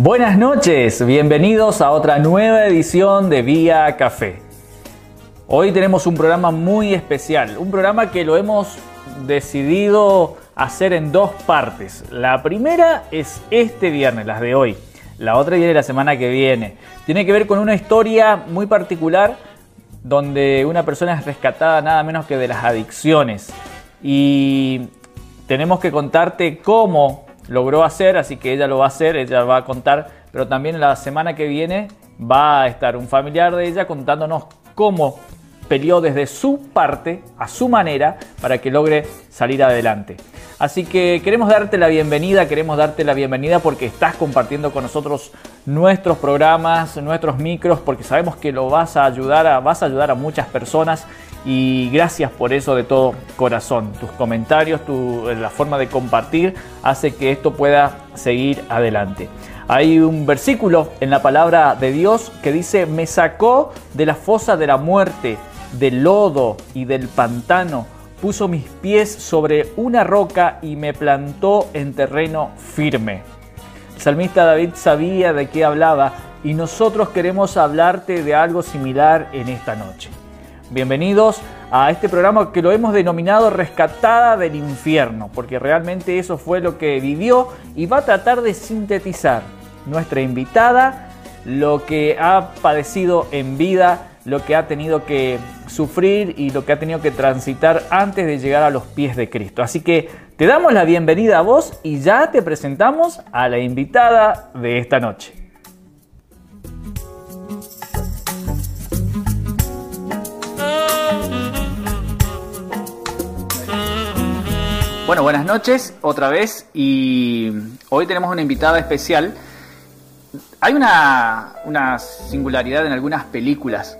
Buenas noches, bienvenidos a otra nueva edición de Vía Café. Hoy tenemos un programa muy especial, un programa que lo hemos decidido hacer en dos partes. La primera es este viernes, las de hoy. La otra viene la semana que viene. Tiene que ver con una historia muy particular donde una persona es rescatada nada menos que de las adicciones. Y tenemos que contarte cómo logró hacer, así que ella lo va a hacer, ella va a contar, pero también la semana que viene va a estar un familiar de ella contándonos cómo peleó desde su parte, a su manera, para que logre salir adelante. Así que queremos darte la bienvenida, queremos darte la bienvenida porque estás compartiendo con nosotros nuestros programas, nuestros micros, porque sabemos que lo vas a ayudar a, vas a ayudar a muchas personas y gracias por eso de todo corazón. Tus comentarios, tu, la forma de compartir hace que esto pueda seguir adelante. Hay un versículo en la palabra de Dios que dice, me sacó de la fosa de la muerte, del lodo y del pantano, puso mis pies sobre una roca y me plantó en terreno firme. El salmista David sabía de qué hablaba y nosotros queremos hablarte de algo similar en esta noche. Bienvenidos a este programa que lo hemos denominado Rescatada del Infierno, porque realmente eso fue lo que vivió y va a tratar de sintetizar nuestra invitada lo que ha padecido en vida, lo que ha tenido que sufrir y lo que ha tenido que transitar antes de llegar a los pies de Cristo. Así que te damos la bienvenida a vos y ya te presentamos a la invitada de esta noche. Bueno, buenas noches otra vez y hoy tenemos una invitada especial. Hay una, singularidad en algunas películas.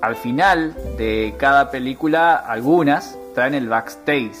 Al final de cada película, algunas traen el backstage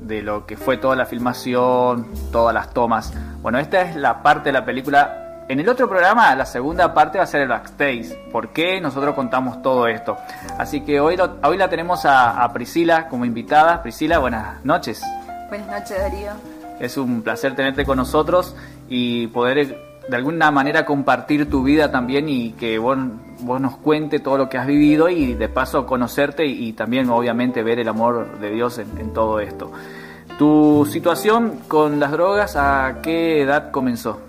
de lo que fue toda la filmación, todas las tomas. Bueno, esta es la parte de la película en el otro programa, la segunda parte va a ser el backstage. ¿Por qué nosotros contamos todo esto? Así que hoy, hoy la tenemos a, a, Priscila como invitada. Priscila, buenas noches. Buenas noches, Darío. Es un placer tenerte con nosotros y poder de alguna manera compartir tu vida también y que vos, vos nos cuente todo lo que has vivido y de paso conocerte y, y también obviamente ver el amor de Dios en, en todo esto. ¿Tu situación con las drogas a qué edad comenzó?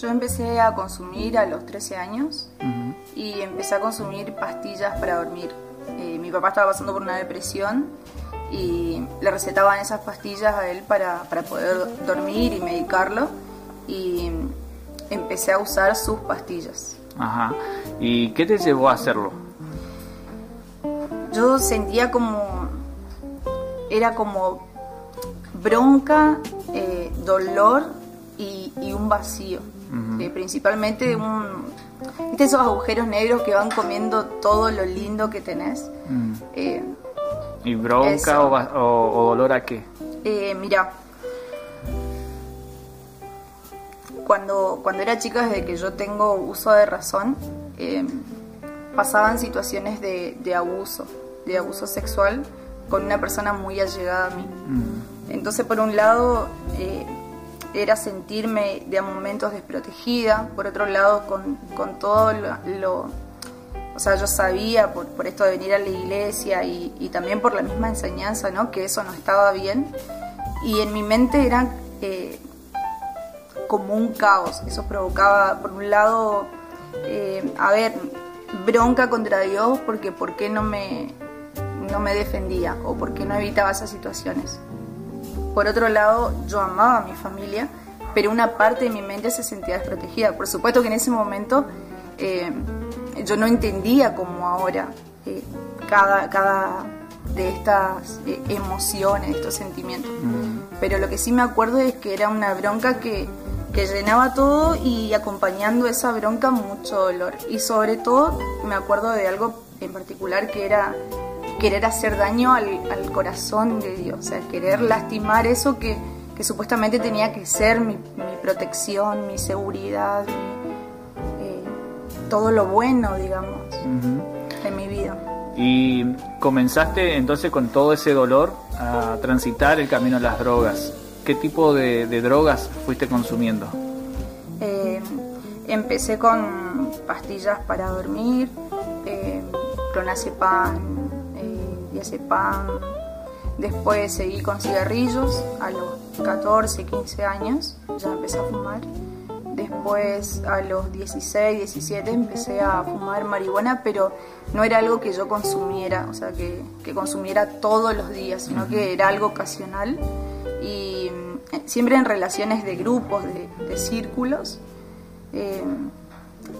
Yo empecé a consumir a los 13 años uh -huh. y empecé a consumir pastillas para dormir. Eh, mi papá estaba pasando por una depresión y le recetaban esas pastillas a él para, para poder dormir y medicarlo y empecé a usar sus pastillas. Ajá. ¿Y qué te llevó a hacerlo? Yo sentía como... Era como bronca, eh, dolor y, y un vacío. Uh -huh. eh, principalmente un, ¿viste esos agujeros negros que van comiendo todo lo lindo que tenés. Mm. Eh, ¿Y bronca o, o, o, dolor a qué? Eh, mira, cuando, cuando era chica, desde que yo tengo uso de razón, pasaban situaciones de, de, abuso, de abuso sexual con una persona muy allegada a mí. Mm. Entonces, por un lado, eh, era sentirme de momentos desprotegida, por otro lado con, con todo lo, lo, o sea, yo sabía por, por, esto de venir a la iglesia y, y, también por la misma enseñanza, ¿no? Que eso no estaba bien. Y en mi mente era eh, como un caos, eso provocaba, por un lado, eh, a ver, bronca contra Dios porque por qué no me, no me defendía o por qué no evitaba esas situaciones. Por otro lado, yo amaba a mi familia, pero una parte de mi mente se sentía desprotegida. Por supuesto que en ese momento eh, yo no entendía como ahora eh, cada, cada de estas eh, emociones, estos sentimientos. Mm. Pero lo que sí me acuerdo es que era una bronca que, que llenaba todo y acompañando esa bronca mucho dolor. Y sobre todo me acuerdo de algo en particular que era querer hacer daño al, al, corazón de Dios, o sea, querer lastimar eso que, que supuestamente tenía que ser mi, mi protección, mi seguridad, mi, eh, todo lo bueno, digamos, uh -huh. de mi vida. Y comenzaste entonces con todo ese dolor a transitar el camino a las drogas. ¿Qué tipo de, de drogas fuiste consumiendo? empecé con pastillas para dormir, eh, clonazepam, eh, diazepam. Después seguí con cigarrillos a los 14, 15 años, ya empecé a fumar. Después a los 16, 17 empecé a fumar marihuana, pero no era algo que yo consumiera, o sea, que, que consumiera todos los días, sino que era algo ocasional y mm, siempre en relaciones de grupos, de, de círculos, eh,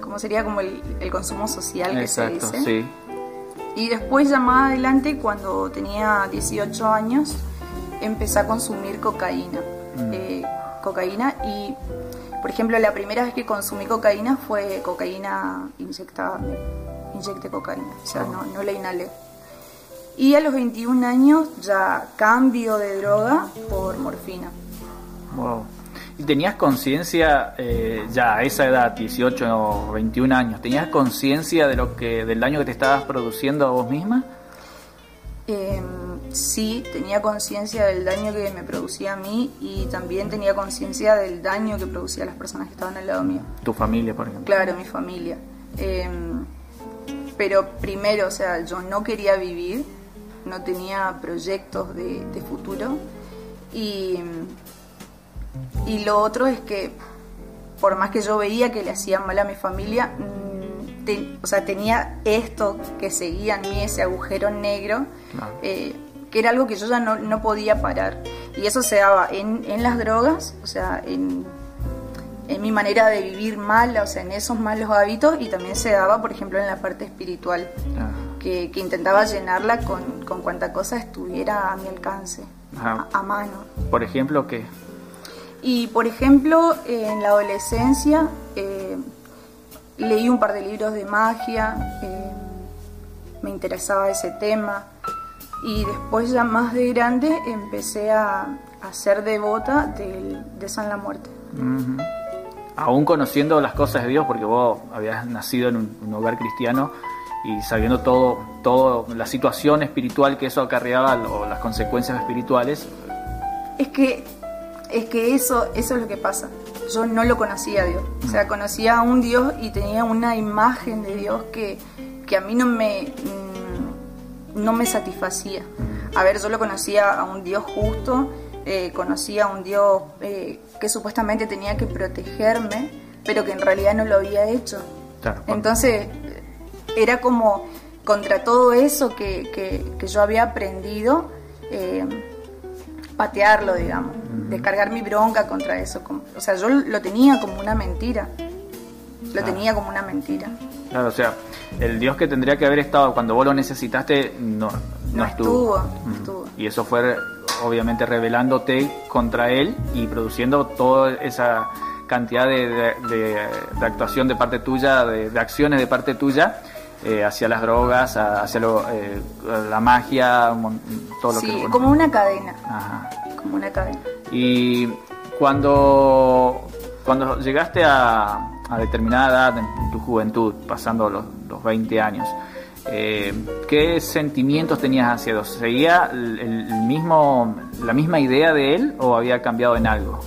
como sería como el, el consumo social que Exacto, se dice. sí. Y después ya más adelante, cuando tenía 18 años, empecé a consumir cocaína. Mm. Eh, cocaína y, por ejemplo, la primera vez que consumí cocaína fue cocaína inyectada. Inyecté cocaína, o sea, Oh. no, no la inhalé. Y a los 21 años ya cambio de droga por morfina. Wow. ¿Y tenías conciencia eh, ya a esa edad, 18 o 21 años, tenías conciencia de lo que del daño que te estabas produciendo a vos misma? Eh, sí, tenía conciencia del daño que me producía a mí y también tenía conciencia del daño que producía a las personas que estaban al lado mío. Tu familia, por ejemplo. Claro, mi familia. Eh, pero primero, o sea, yo no quería vivir, no tenía proyectos de, de futuro. Y, y lo otro es que, por más que yo veía que le hacían mal a mi familia, mm, te- o sea, tenía esto que seguía en mí, ese agujero negro, eh, que era algo que yo ya no, no podía parar. Y eso se daba en, en las drogas, o sea, en, en mi manera de vivir mal, o sea, en esos malos hábitos, y también se daba, por ejemplo, en la parte espiritual, Ah, que, que intentaba llenarla con, con cuanta cosa estuviera a mi alcance, a, a mano. Por ejemplo, que Y, por ejemplo, en la adolescencia eh, leí un par de libros de magia, eh, me interesaba ese tema, y después ya más de grande empecé a, a ser devota de San la Muerte. Ujú. Aún conociendo las cosas de Dios, porque vos habías nacido en un, un hogar cristiano y sabiendo todo, todo la situación espiritual que eso acarreaba o las consecuencias espirituales, Es que, es que eso, eso es lo que pasa. Yo no lo conocía a Dios. O sea, conocía a un Dios y tenía una imagen de Dios que, que a mí no me, mm, no me satisfacía. A ver, yo lo conocía a un Dios justo, eh, conocía a un Dios eh, que supuestamente tenía que protegerme, pero que en realidad no lo había hecho. Claro, Entonces, era como contra todo eso que, que- que yo había aprendido, eh, patearlo, digamos, descargar mi bronca contra eso. como- o sea, yo lo tenía como una mentira. Lo tenía como una mentira. Claro, o sea, el Dios que tendría que haber estado cuando vos lo necesitaste no, no, No estuvo. estuvo, estuvo. Y eso fue obviamente revelándote contra él y produciendo toda esa cantidad de, de- de- de actuación de parte tuya, de acciones de parte tuya eh, hacia las drogas, a- hacia lo, eh, la magia, todo lo que... Sí, bueno. como una cadena, Ajá. como una cadena. Y cuando, cuando llegaste a, a determinada edad en tu juventud, pasando los, los 20 años, eh, ¿qué sentimientos tenías hacia Dios? ¿Seguía el, el mismo, la misma idea de Él o había cambiado en algo?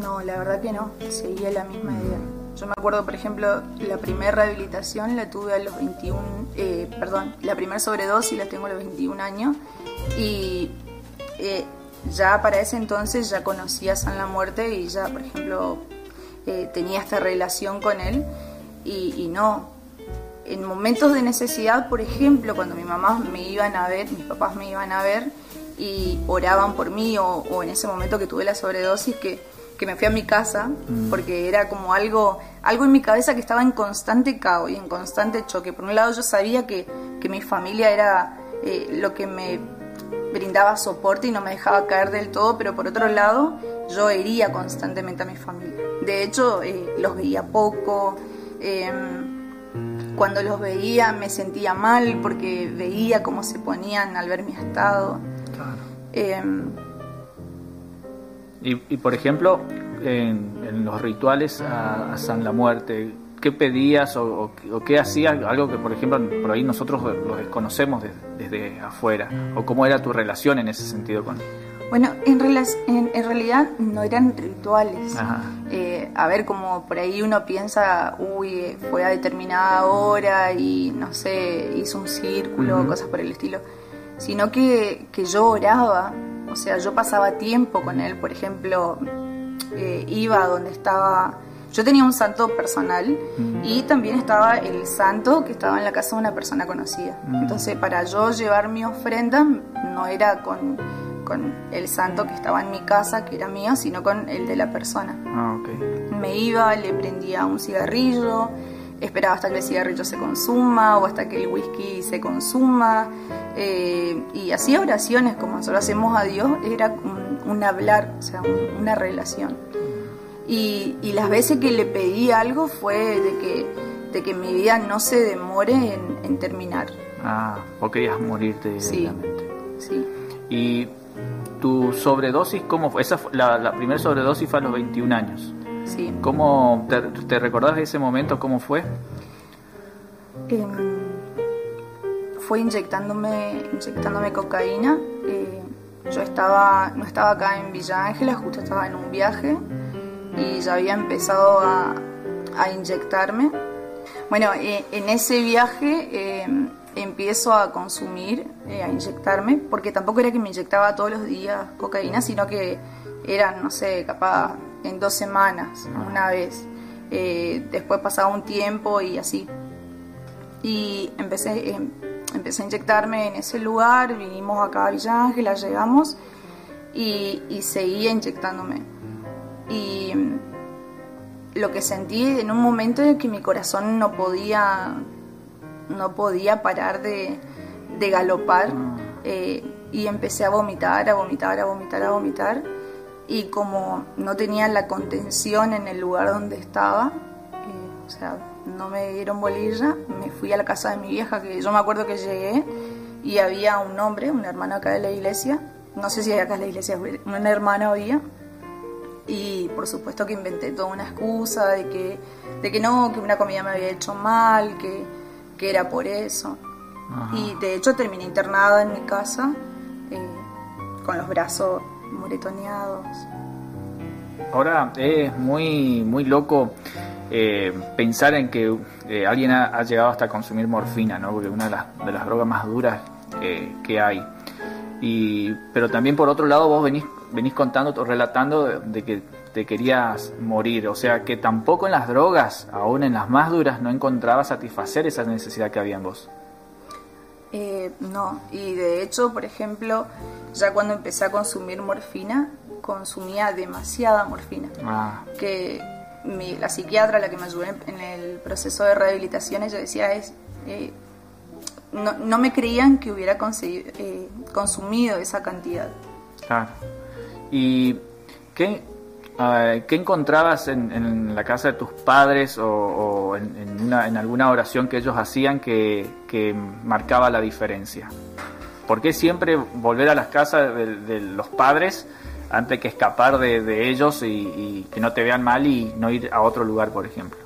No, la verdad que no, seguía la misma idea. Yo me acuerdo, por ejemplo, la primera rehabilitación la tuve a los 21, eh, perdón, la primera sobredosis la tengo a los 21 años y eh, ya para ese entonces ya conocía San la Muerte y ya, por ejemplo, eh, tenía esta relación con él y, y no. En momentos de necesidad, por ejemplo, cuando mi mamá me iban a ver, mis papás me iban a ver y oraban por mí o, o en ese momento que tuve la sobredosis que, que me fui a mi casa porque era como algo, algo en mi cabeza que estaba en constante caos y en constante choque. Por un lado yo sabía que, que mi familia era eh, lo que me brindaba soporte y no me dejaba caer del todo, pero por otro lado yo hería constantemente a mi familia. De hecho, eh, los veía poco. em, cuando los veía me sentía mal porque veía cómo se ponían al ver mi estado. Em, Y, y, por ejemplo, en, en los rituales a, a San la Muerte, ¿qué pedías o, o- o qué hacías? Algo que, por ejemplo, por ahí nosotros lo desconocemos de- desde afuera. ¿O cómo era tu relación en ese sentido con él? Bueno, en, en, en realidad no eran rituales. Eh, a ver, como por ahí uno piensa, uy, fue a determinada hora y no sé, hizo un círculo, cosas por el estilo. Sino que, que yo oraba, o sea, yo pasaba tiempo con él, por ejemplo, eh, iba donde estaba yo tenía un santo personal y también estaba el santo que estaba en la casa de una persona conocida. Entonces, para yo llevar mi ofrenda no era con, con, el santo que estaba en mi casa, que era mío, sino con el de la persona. Ah, Me iba, le prendía un cigarrillo, esperaba hasta que el cigarrillo se consuma o hasta que el whisky se consuma. Eh, y hacía oraciones como nosotros hacemos a Dios, era un, hablar, o sea, una relación. Y, las veces que le pedí algo fue de que, de que mi vida no se demore en, terminar. Ah, vos querías morirte sí, sí. ¿Y tu sobredosis cómo fue? Esa la, primera sobredosis fue a los 21 años. Sí. ¿Cómo te, te recordás de ese momento? ¿Cómo fue? Em, fue inyectándome, inyectándome cocaína. Eh, yo estaba, no estaba acá en Villa Ángela, justo estaba en un viaje y ya había empezado a, inyectarme. Bueno, eh, en ese viaje em, empiezo a consumir, eh, a inyectarme, porque tampoco era que me inyectaba todos los días cocaína, sino que eran, no sé, capaz en dos semanas, una vez. Eh, después pasaba un tiempo y así. Y empecé, em, empecé a inyectarme en ese lugar, vinimos acá a Villa Ángela, llegamos y, y seguía inyectándome y lo que sentí en un momento es que mi corazón no podía, no podía parar de, galopar ah. eh, y empecé a vomitar, a vomitar, a vomitar, a vomitar y como no tenía la contención en el lugar donde estaba, eh, o sea, no me dieron bolilla, me fui a la casa de mi vieja, que yo me acuerdo que llegué y había un hombre, un hermano acá de la iglesia, no sé si acá en la iglesia, un hermano había, y por supuesto que inventé toda una excusa de que, de que no, que una comida me había hecho mal, que, que era por eso. Y de hecho terminé internada en mi casa eh, con los brazos moretoneados. Ahora es muy, muy loco eh, pensar en que eh, alguien ha, llegado hasta consumir morfina, ¿no? porque es una de las, de las drogas más duras que hay. Y, pero también por otro lado vos venís venís contando relatando de, que te querías morir, o sea que tampoco en las drogas, aún en las más duras, no encontrabas satisfacer esa necesidad que había en vos. Eh, no, y de hecho, por ejemplo, ya cuando empecé a consumir morfina, consumía demasiada morfina. Ah. Que la psiquiatra, la que me ayudó en el proceso de rehabilitación, ella decía es... Eh, no, no, me creían que hubiera eh, consumido esa cantidad. Claro. ¿Y qué, qué encontrabas en, la casa de tus padres o, en, alguna oración que ellos hacían que, marcaba la diferencia? ¿Por qué siempre volver a las casas de, los padres antes que escapar de, ellos y, que no te vean mal y no ir a otro lugar, por ejemplo?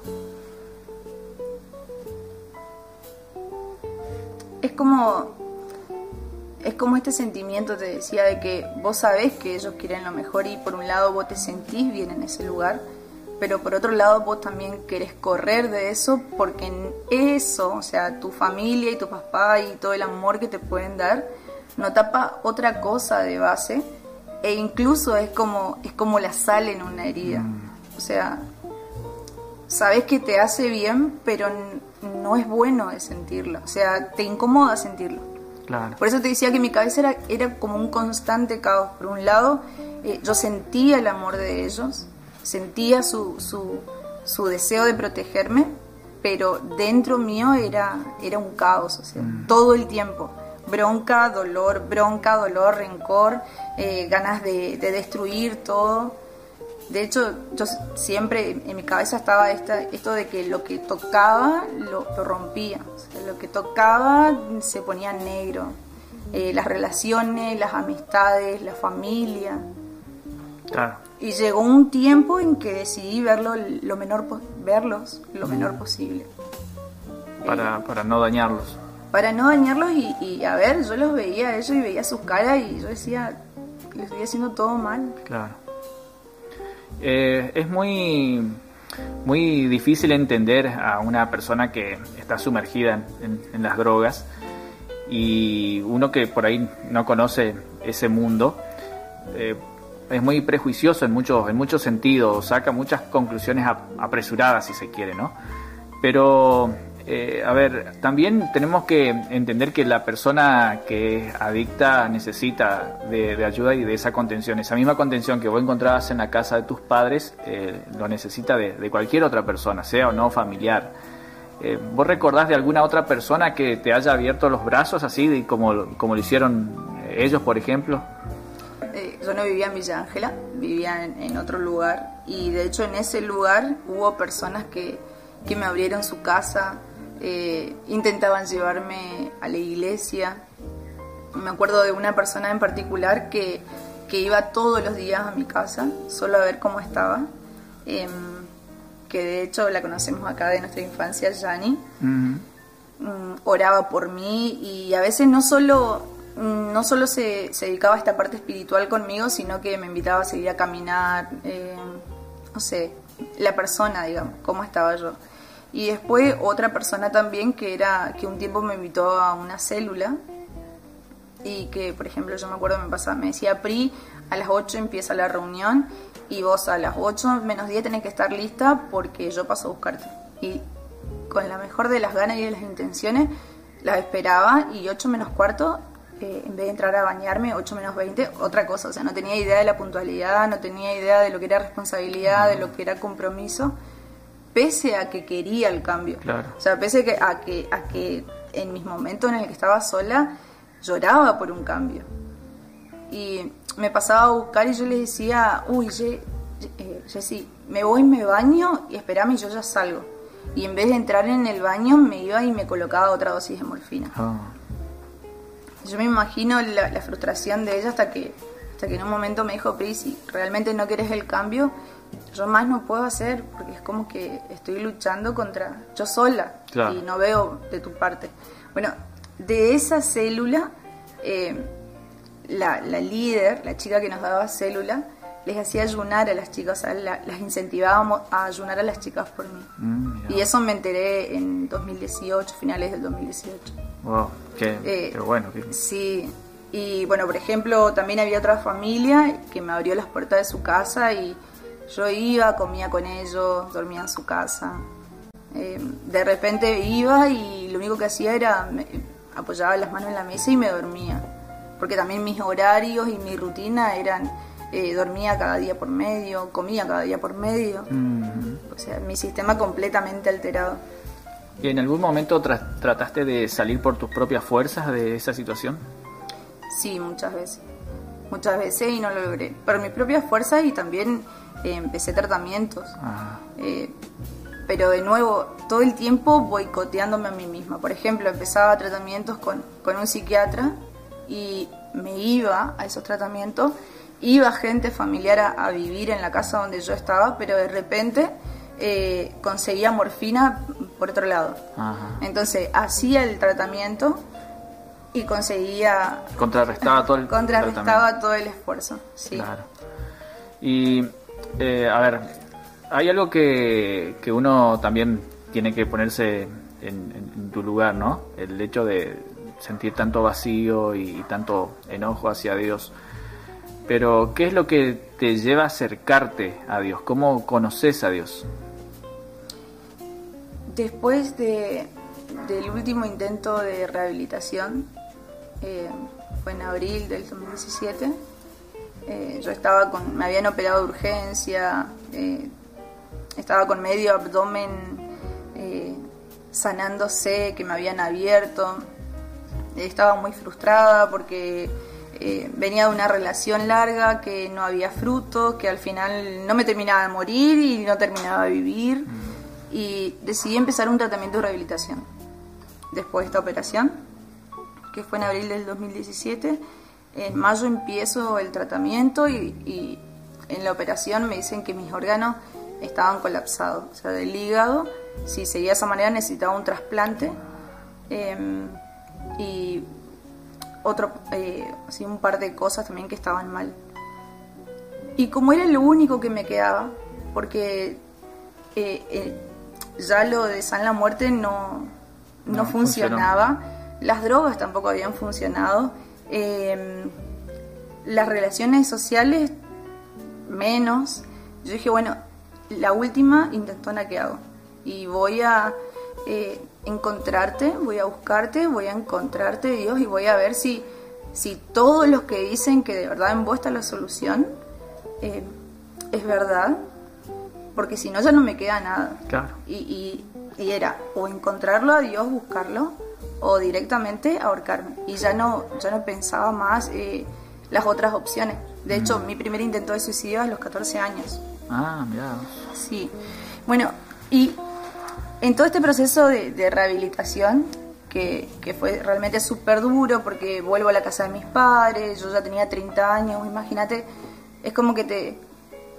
Es como es como este sentimiento, te decía, de que vos sabés que ellos quieren lo mejor y por un lado vos te sentís bien en ese lugar, pero por otro lado vos también querés correr de eso porque en eso, o sea, tu familia y tu papá y todo el amor que te pueden dar, no tapa otra cosa de base e incluso es como, es como la sal en una herida. Mm. O sea, sabes que te hace bien, pero no es bueno de sentirlo. O sea, te incomoda sentirlo. Por eso te decía que mi cabeza era, como un constante caos. Por un lado, eh, yo sentía el amor de ellos, sentía su, su, deseo de protegerme, pero dentro mío era, era un caos, o sea, mm. todo el tiempo. Bronca, dolor, bronca, dolor, rencor, eh, ganas de, de destruir todo. De hecho, yo siempre en mi cabeza estaba esta, esto de que lo que tocaba lo, rompía, lo que tocaba se ponía negro. Eh, las relaciones, las amistades, la familia. Y llegó un tiempo en que decidí verlo lo menor, verlos lo menor posible. Para, para no dañarlos. Para no dañarlos y, y, a ver, yo los veía a ellos y veía sus caras y yo decía, lo estoy haciendo todo mal. Claro. Eh, es muy, muy difícil entender a una persona que está sumergida en, las drogas y uno que por ahí no conoce ese mundo. Eh, es muy prejuicioso en muchos, en muchos sentidos, saca muchas conclusiones apresuradas si se quiere, ¿no? Pero eh, a ver, también tenemos que entender que la persona que es adicta necesita de, ayuda y de esa contención. Esa misma contención que vos encontrabas en la casa de tus padres, eh, lo necesita de, cualquier otra persona, sea o no familiar. Eh, ¿Vos recordás de alguna otra persona que te haya abierto los brazos así, como, como lo hicieron ellos, por ejemplo? yo no vivía en Villa Ángela, vivía en otro lugar y de hecho en ese lugar hubo personas que que me abrieron su casa, eh, intentaban llevarme a la iglesia. Me acuerdo de una persona en particular que, que iba todos los días a mi casa, solo a ver cómo estaba. Em, que de hecho la conocemos acá de nuestra infancia, Yani. Mm, oraba por mí y a veces no solo, mm, no solo se, se, dedicaba a esta parte espiritual conmigo, sino que me invitaba a seguir a caminar, em, no sé, la persona, digamos, cómo estaba yo. Y después otra persona también que era que un tiempo me invitó a una célula y que, por ejemplo, yo me acuerdo me pasaba, me decía, Pri, a las 8 empieza la reunión y vos a las 8 menos 10 tenés que estar lista porque yo paso a buscarte. Y con la mejor de las ganas y de las intenciones, las esperaba y 8 menos cuarto, eh, en vez de entrar a bañarme, 8 menos 20, otra cosa. O sea, no tenía idea de la puntualidad, no tenía idea de lo que era responsabilidad, de lo que era compromiso pese a que quería el cambio. O sea, pese a que, a que en mis momentos en el que estaba sola, lloraba por un cambio. Y me pasaba a buscar y yo le decía, uy, eh, Jessy, me voy, me baño y esperame y yo ya salgo. Y en vez de entrar en el baño, me iba y me colocaba otra dosis de morfina. Ah. Yo me imagino la, frustración de ella hasta que, hasta que en un momento me dijo, Pri, si realmente no quieres el cambio, yo más no puedo hacer porque es como que estoy luchando contra yo sola y no veo de tu parte. Bueno, de esa célula, eh, la, líder, la chica que nos daba célula, les hacía ayunar a las chicas, las incentivábamos a ayunar a las chicas por mí. Mm, y eso me enteré en 2018, finales del 2018. Wow, qué, eh, bueno. Sí, y bueno, por ejemplo, también había otra familia que me abrió las puertas de su casa y yo iba, comía con ellos, dormía en su casa. Eh, de repente iba y lo único que hacía era apoyaba las manos en la mesa y me dormía. Porque también mis horarios y mi rutina eran eh, dormía cada día por medio, comía cada día por medio. O sea, mi sistema completamente alterado. ¿Y en algún momento trataste de salir por tus propias fuerzas de esa situación? Sí, muchas veces. Muchas veces y no lo logré. Por mis propias fuerzas y también empecé tratamientos. Eh, pero de nuevo, todo el tiempo boicoteándome a mí misma. Por ejemplo, empezaba tratamientos con, con un psiquiatra y me iba a esos tratamientos, iba gente familiar a, vivir en la casa donde yo estaba, pero de repente eh, conseguía morfina por otro lado. Entonces hacía el tratamiento y conseguía... Contrarrestaba todo el Contrarrestaba todo el esfuerzo, sí. Claro. Y eh, a ver, hay algo que, que, uno también tiene que ponerse en, tu lugar, ¿no? El hecho de sentir tanto vacío y, tanto enojo hacia Dios. Pero, ¿qué es lo que te lleva a acercarte a Dios? ¿Cómo conoces a Dios? Después de, del último intento de rehabilitación, eh, fue en abril del 2017, eh, yo estaba con, me habían operado de urgencia, eh, estaba con medio abdomen eh, sanándose, que me habían abierto. Estaba muy frustrada porque venía de una relación larga, que no había fruto, que al final no me terminaba de morir y no terminaba de vivir. Mm. Y decidí empezar un tratamiento de rehabilitación después de esta operación, que fue en abril del 2017 en mayo empiezo el tratamiento y, en la operación me dicen que mis órganos estaban colapsados, o sea, del hígado, si seguía de esa manera necesitaba un trasplante. Em, y otro, eh, un par de cosas también que estaban mal. Y como era lo único que me quedaba, porque eh, eh, ya lo de San la Muerte no, no, No funcionaba, las drogas tampoco habían funcionado, eh, las relaciones sociales menos. Yo dije, bueno, la última intentona que hago y voy a eh, encontrarte, voy a buscarte, voy a encontrarte Dios y voy a ver si, si todos los que dicen que de verdad en vos está la solución eh, es verdad, porque si no ya no me queda nada. Claro. Y, y- y era o encontrarlo a Dios, buscarlo, o directamente ahorcarme. Y ya no, ya no pensaba más eh, las otras opciones. De hecho, mi primer intento de suicidio a los 14 años. Ah, mira. Sí. Bueno, y en todo este proceso de, de rehabilitación, que, que fue realmente súper duro porque vuelvo a la casa de mis padres, yo ya tenía 30 años, imagínate, es como que te,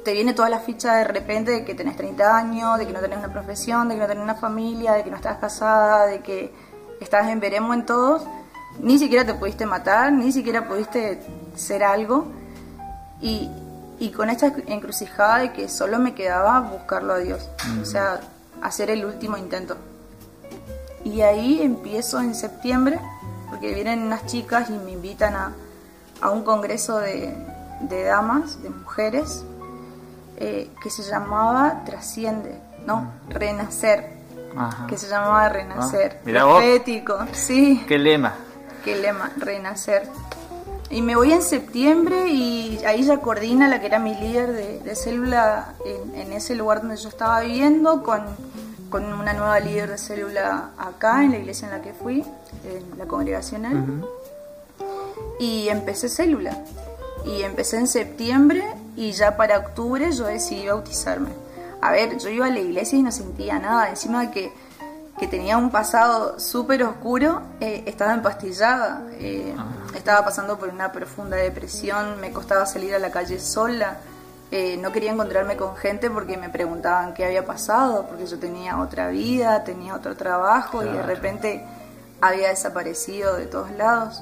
te viene toda la ficha de repente de que tenés 30 años, de que no tenés una profesión, de que no tenés una familia, de que no estás casada, de que estás en veremos en todos, ni siquiera te pudiste matar, ni siquiera pudiste ser algo. Y, y con esta encrucijada de que solo me quedaba buscarlo a Dios, o sea, hacer el último intento. Y ahí empiezo en septiembre, porque vienen unas chicas y me invitan a, a un congreso de, de damas, de mujeres, eh, que se llamaba Trasciende, no, Renacer, Ajá. que se llamaba Renacer. Ah, mirá vos. Profético, sí ¿Qué lema? qué lema, renacer. Y me voy en septiembre y ahí ya coordina la que era mi líder de, de célula en, en ese lugar donde yo estaba viviendo con, con una nueva líder de célula acá en la iglesia en la que fui, en la congregacional. Y empecé célula. Y empecé en septiembre y ya para octubre yo decidí bautizarme. A ver, yo iba a la iglesia y no sentía nada. Encima de que, que tenía un pasado súper oscuro, eh, estaba empastillada. eh, Estaba pasando por una profunda depresión, me costaba salir a la calle sola. eh, no quería encontrarme con gente porque me preguntaban qué había pasado, porque yo tenía otra vida, tenía otro trabajo y de repente había desaparecido de todos lados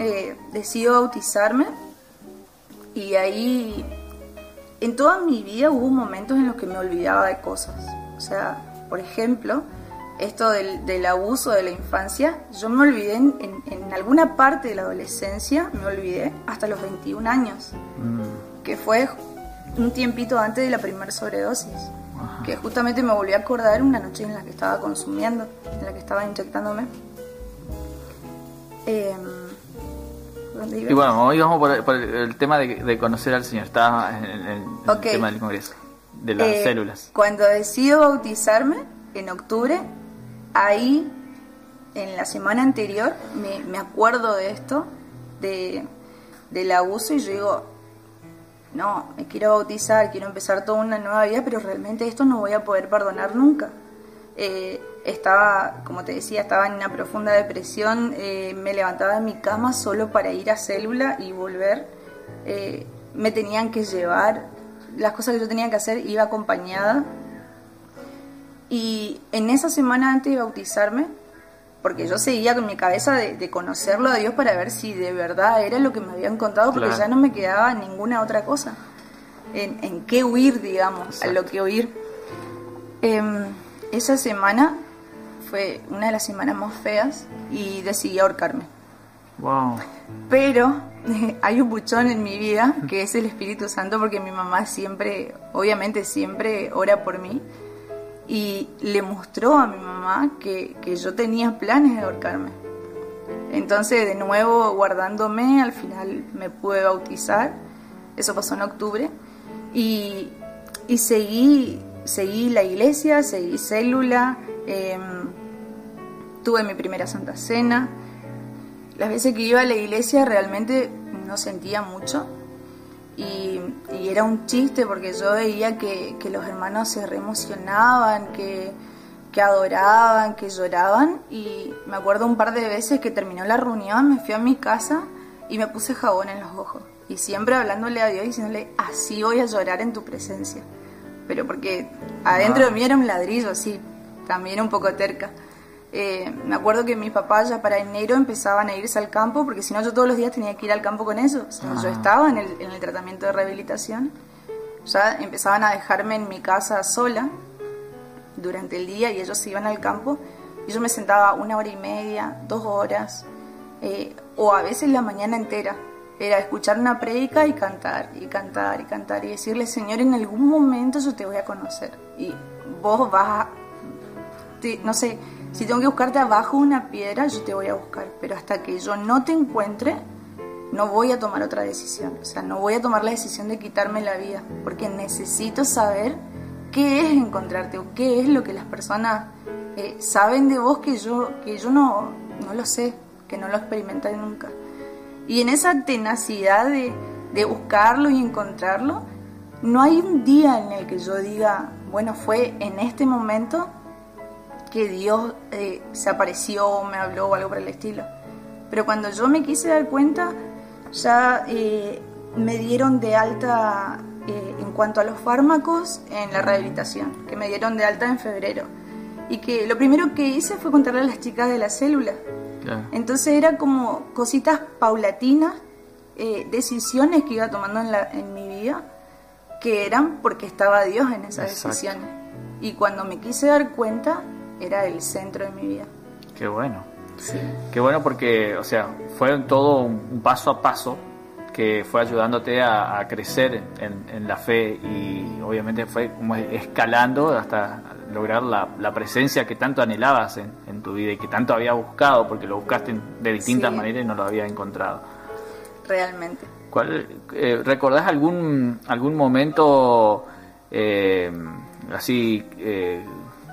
eh, decido bautizarme y ahí en toda mi vida hubo momentos en los que me olvidaba de cosas. O sea, por ejemplo, esto del, del abuso de la infancia, yo me olvidé en, en- en alguna parte de la adolescencia, me olvidé hasta los 21 años, Mm, que fue un tiempito antes de la primera sobredosis. Ajá. Que justamente me volví a acordar una noche en la que estaba consumiendo, en la que estaba inyectándome. Em, Y bueno, hoy vamos por, por el tema de, de conocer al Señor. Está en, en- en Ok. el tema del Congreso, de las Eh, células. Cuando decido bautizarme, en octubre, ahí, en la semana anterior, me, me acuerdo de esto, de, del abuso, y yo digo, no, me quiero bautizar, quiero empezar toda una nueva vida, pero realmente esto no voy a poder perdonar nunca. Eh, estaba, como te decía, estaba en una profunda depresión, eh, me levantaba de mi cama solo para ir a célula y volver. Eh, me tenían que llevar, las cosas que yo tenía que hacer, iba acompañada. Y en esa semana antes de bautizarme, porque yo seguía con mi cabeza de, de conocerlo a Dios para ver si de verdad era lo que me habían contado, porque Claro. ya no me quedaba ninguna otra cosa. En, en qué huir, digamos, a lo que huir. Em, esa semana fue una de las semanas más feas y decidí ahorcarme. Wow. Pero hay un buchón en mi vida que es el Espíritu Santo porque mi mamá siempre, obviamente siempre ora por mí y le mostró a mi mamá que, que yo tenía planes de ahorcarme. Entonces de nuevo guardándome, al final me pude bautizar, eso pasó en octubre, y, y seguí, seguí la iglesia, seguí célula, em, tuve mi primera Santa Cena, las veces que iba a la iglesia realmente no sentía mucho y, era un chiste porque yo veía que, que los hermanos se reemocionaban, que, que adoraban, que lloraban y me acuerdo un par de veces que terminó la reunión, me fui a mi casa y me puse jabón en los ojos y siempre hablándole a Dios y diciéndole así voy a llorar en tu presencia pero porque adentro de mí era un ladrillo así también un poco terca Eh, me acuerdo que mis papás ya para enero empezaban a irse al campo, porque si no yo todos los días tenía que ir al campo con ellos. O sea, Yo Ah. estaba en el, en el tratamiento de rehabilitación, ya empezaban a dejarme en mi casa sola durante el día y ellos se iban al campo y yo me sentaba una hora y media, dos horas, eh, o a veces la mañana entera. Era escuchar una prédica y cantar, y cantar, y cantar, y decirle, Señor, en algún momento yo te voy a conocer. Y vos vas a, te- no sé, si tengo que buscarte abajo una piedra, yo te voy a buscar. Pero hasta que yo no te encuentre, no voy a tomar otra decisión. O sea, no voy a tomar la decisión de quitarme la vida, porque necesito saber qué es encontrarte o qué es lo que las personas eh, saben de vos que yo, que yo no, no lo sé, que no lo experimenté nunca. Y en esa tenacidad de, buscarlo y encontrarlo, no hay un día en el que yo diga, bueno, fue en este momento que Dios eh, se apareció me habló o algo por el estilo. Pero cuando yo me quise dar cuenta, ya eh, me dieron de alta eh, en cuanto a los fármacos en la rehabilitación, que me dieron de alta en febrero. Y que lo primero que hice fue contarle a las chicas de la célula. Claro. Entonces era como cositas paulatinas, eh, decisiones que iba tomando en, la, en mi vida, que eran porque estaba Dios en esas Exacto. decisiones. Y cuando me quise dar cuenta, era el centro de mi vida. Qué bueno. Sí. Qué bueno porque, o sea, fue todo un paso a paso que fue ayudándote a, a crecer en, en la fe y obviamente fue como escalando hasta lograr la, la presencia que tanto anhelabas en, en tu vida y que tanto había buscado porque lo buscaste de distintas Sí. maneras y no lo había encontrado. Realmente. ¿Cuál, eh, ¿Recordás algún, algún momento eh, así, eh,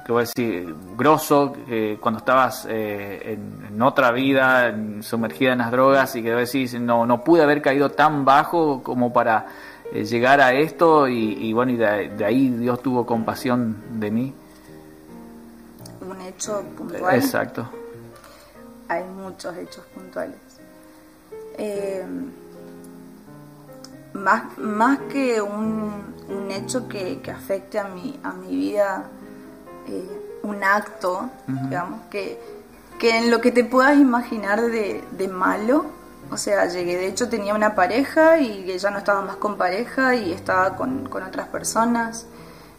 qué voy a decir, grosso, cuando estabas eh, en, en otra vida, en- sumergida en las drogas y que decís, no, no pude haber caído tan bajo como para eh, llegar a esto y, y bueno, y de, de ahí Dios tuvo compasión de mí? Hecho puntual. Exacto. Hay muchos hechos puntuales. Eh, más, más que un, un hecho que, que afecte a mi, a mi vida, eh, un acto, digamos, que, que en lo que te puedas imaginar de, de malo, o sea, llegué, de hecho tenía una pareja y ya no estaba más con pareja y estaba con, con otras personas,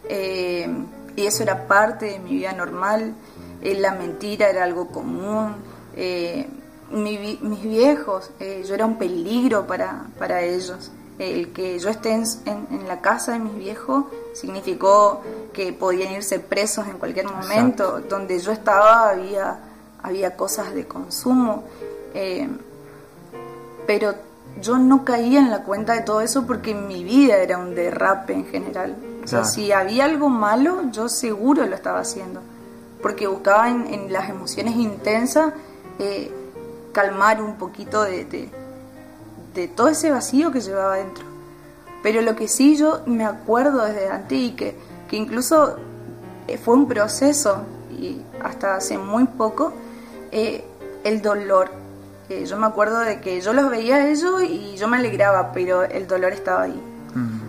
eh, y eso era parte de mi vida normal, eh, la mentira era algo común, eh, mi mis viejos, eh, yo era un peligro para, para ellos. El que yo esté en, en- en la casa de mis viejos significó que podían irse presos en cualquier momento. Donde yo estaba había, había cosas de consumo. eh, pero yo no caía en la cuenta de todo eso porque mi vida era un derrape en general. O sea, Claro. si había algo malo, yo seguro lo estaba haciendo. Porque buscaba en, en las emociones intensas eh, calmar un poquito de, de, de todo ese vacío que llevaba dentro. Pero lo que sí yo me acuerdo desde antes y que, que incluso eh, fue un proceso y hasta hace muy poco, eh, el dolor. Eh, yo me acuerdo de que yo los veía a ellos y yo me alegraba, pero el dolor estaba ahí.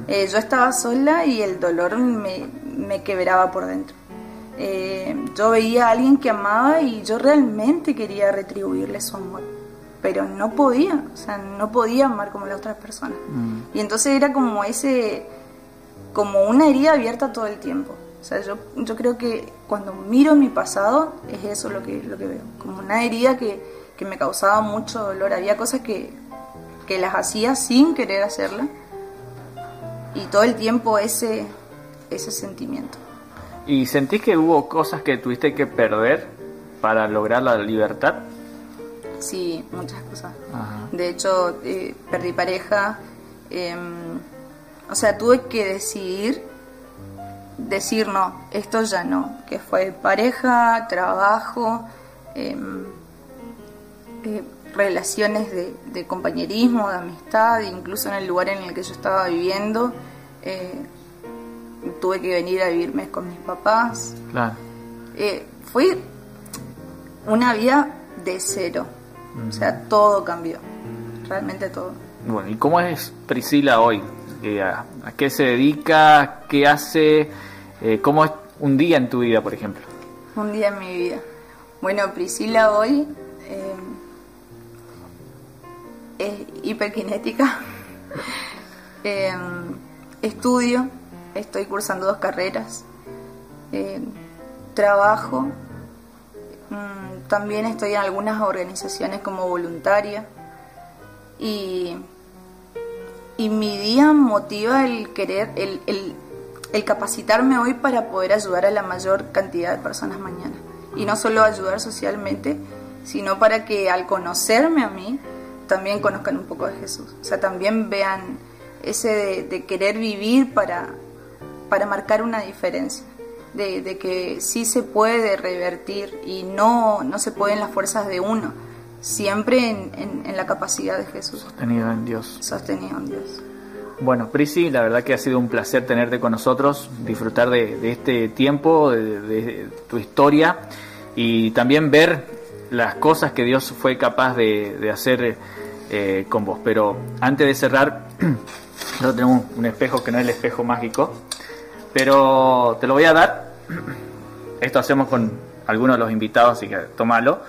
Eh, yo estaba sola y el dolor me, me quebraba por dentro. Eh, yo veía a alguien que amaba y yo realmente quería retribuirle su amor, pero no podía, o sea, no podía amar como las otras personas. Y entonces era como ese, como una herida abierta todo el tiempo. O sea, yo, yo creo que cuando miro mi pasado es eso lo que, lo que veo, como una herida que, que me causaba mucho dolor. Había cosas que, que las hacía sin querer hacerlas y todo el tiempo ese, ese sentimiento. ¿Y sentís que hubo cosas que tuviste que perder para lograr la libertad? Sí, muchas cosas. Ajá. De hecho, eh, perdí pareja. em, o sea, tuve que decidir, decir no, esto ya no. Que fue pareja, trabajo, em, eh, relaciones de, de compañerismo, de amistad, incluso en el lugar en el que yo estaba viviendo. Tuve que venir a vivirme con mis papás. Claro. Eh, fue una vida de cero. O sea, todo cambió. Realmente todo. Bueno, ¿y cómo es Priscila hoy? Eh, a, a qué se dedica? ¿Qué hace? Eh, ¿Cómo es un día en tu vida, por ejemplo? Un día en mi vida. Bueno, Priscila hoy eh, es hiperkinética. Estudio, estoy cursando dos carreras. Eh, trabajo. Mm, también estoy en algunas organizaciones como voluntaria. Y, y mi día motiva el querer, el, el, el capacitarme hoy para poder ayudar a la mayor cantidad de personas mañana y no solo ayudar socialmente, sino para que al conocerme a mí también conozcan un poco de Jesús. O sea, también vean ese de, querer vivir para, para marcar una diferencia. De, que sí se puede revertir y no, no se puede en las fuerzas de uno, siempre en, en, la capacidad de Jesús. Sostenido en Dios. Sostenido en Dios. Bueno, Prisi, la verdad que ha sido un placer tenerte con nosotros, disfrutar de, este tiempo, de, tu historia y también ver las cosas que Dios fue capaz de, hacer eh, con vos. Pero antes de cerrar, nosotros tenemos un espejo que no es el espejo mágico, pero te lo voy a dar. Esto hacemos con algunos de los invitados, así que tómalo.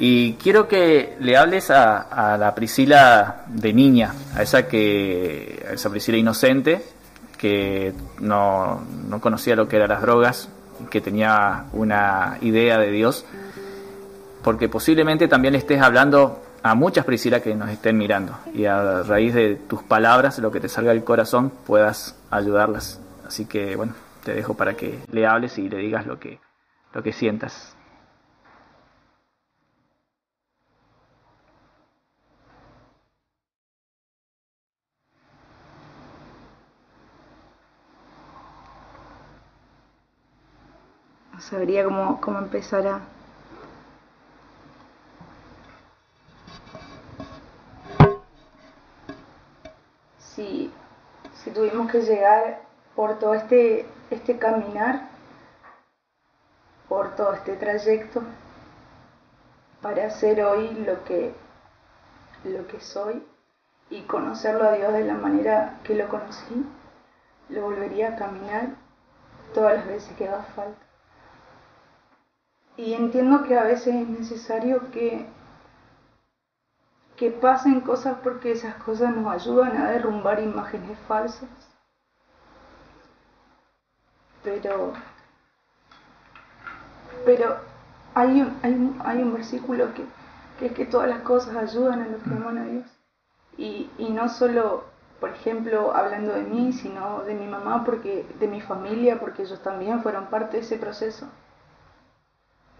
Y quiero que le hables a, la Priscila de niña, a esa que esa Priscila inocente que no, no conocía lo que eran las drogas, que tenía una idea de Dios, porque posiblemente también estés hablando a muchas Priscila que nos estén mirando y a raíz de tus palabras, lo que te salga del corazón, puedas ayudarlas. Así que bueno, te dejo para que le hables y le digas lo que, lo que sientas. sabría cómo, cómo empezar a... Si, si tuvimos que llegar por todo este, este caminar, por todo este trayecto, para ser hoy lo que, lo que soy y conocerlo a Dios de la manera que lo conocí, lo volvería a caminar todas las veces que haga falta. Y entiendo que a veces es necesario que, que pasen cosas porque esas cosas nos ayudan a derrumbar imágenes falsas. Pero, pero hay, un, hay, hay un versículo que, que, es que todas las cosas ayudan a los que aman a Dios. Y, y no solo, por ejemplo, hablando de mí, sino de mi mamá, porque, de mi familia, porque ellos también fueron parte de ese proceso.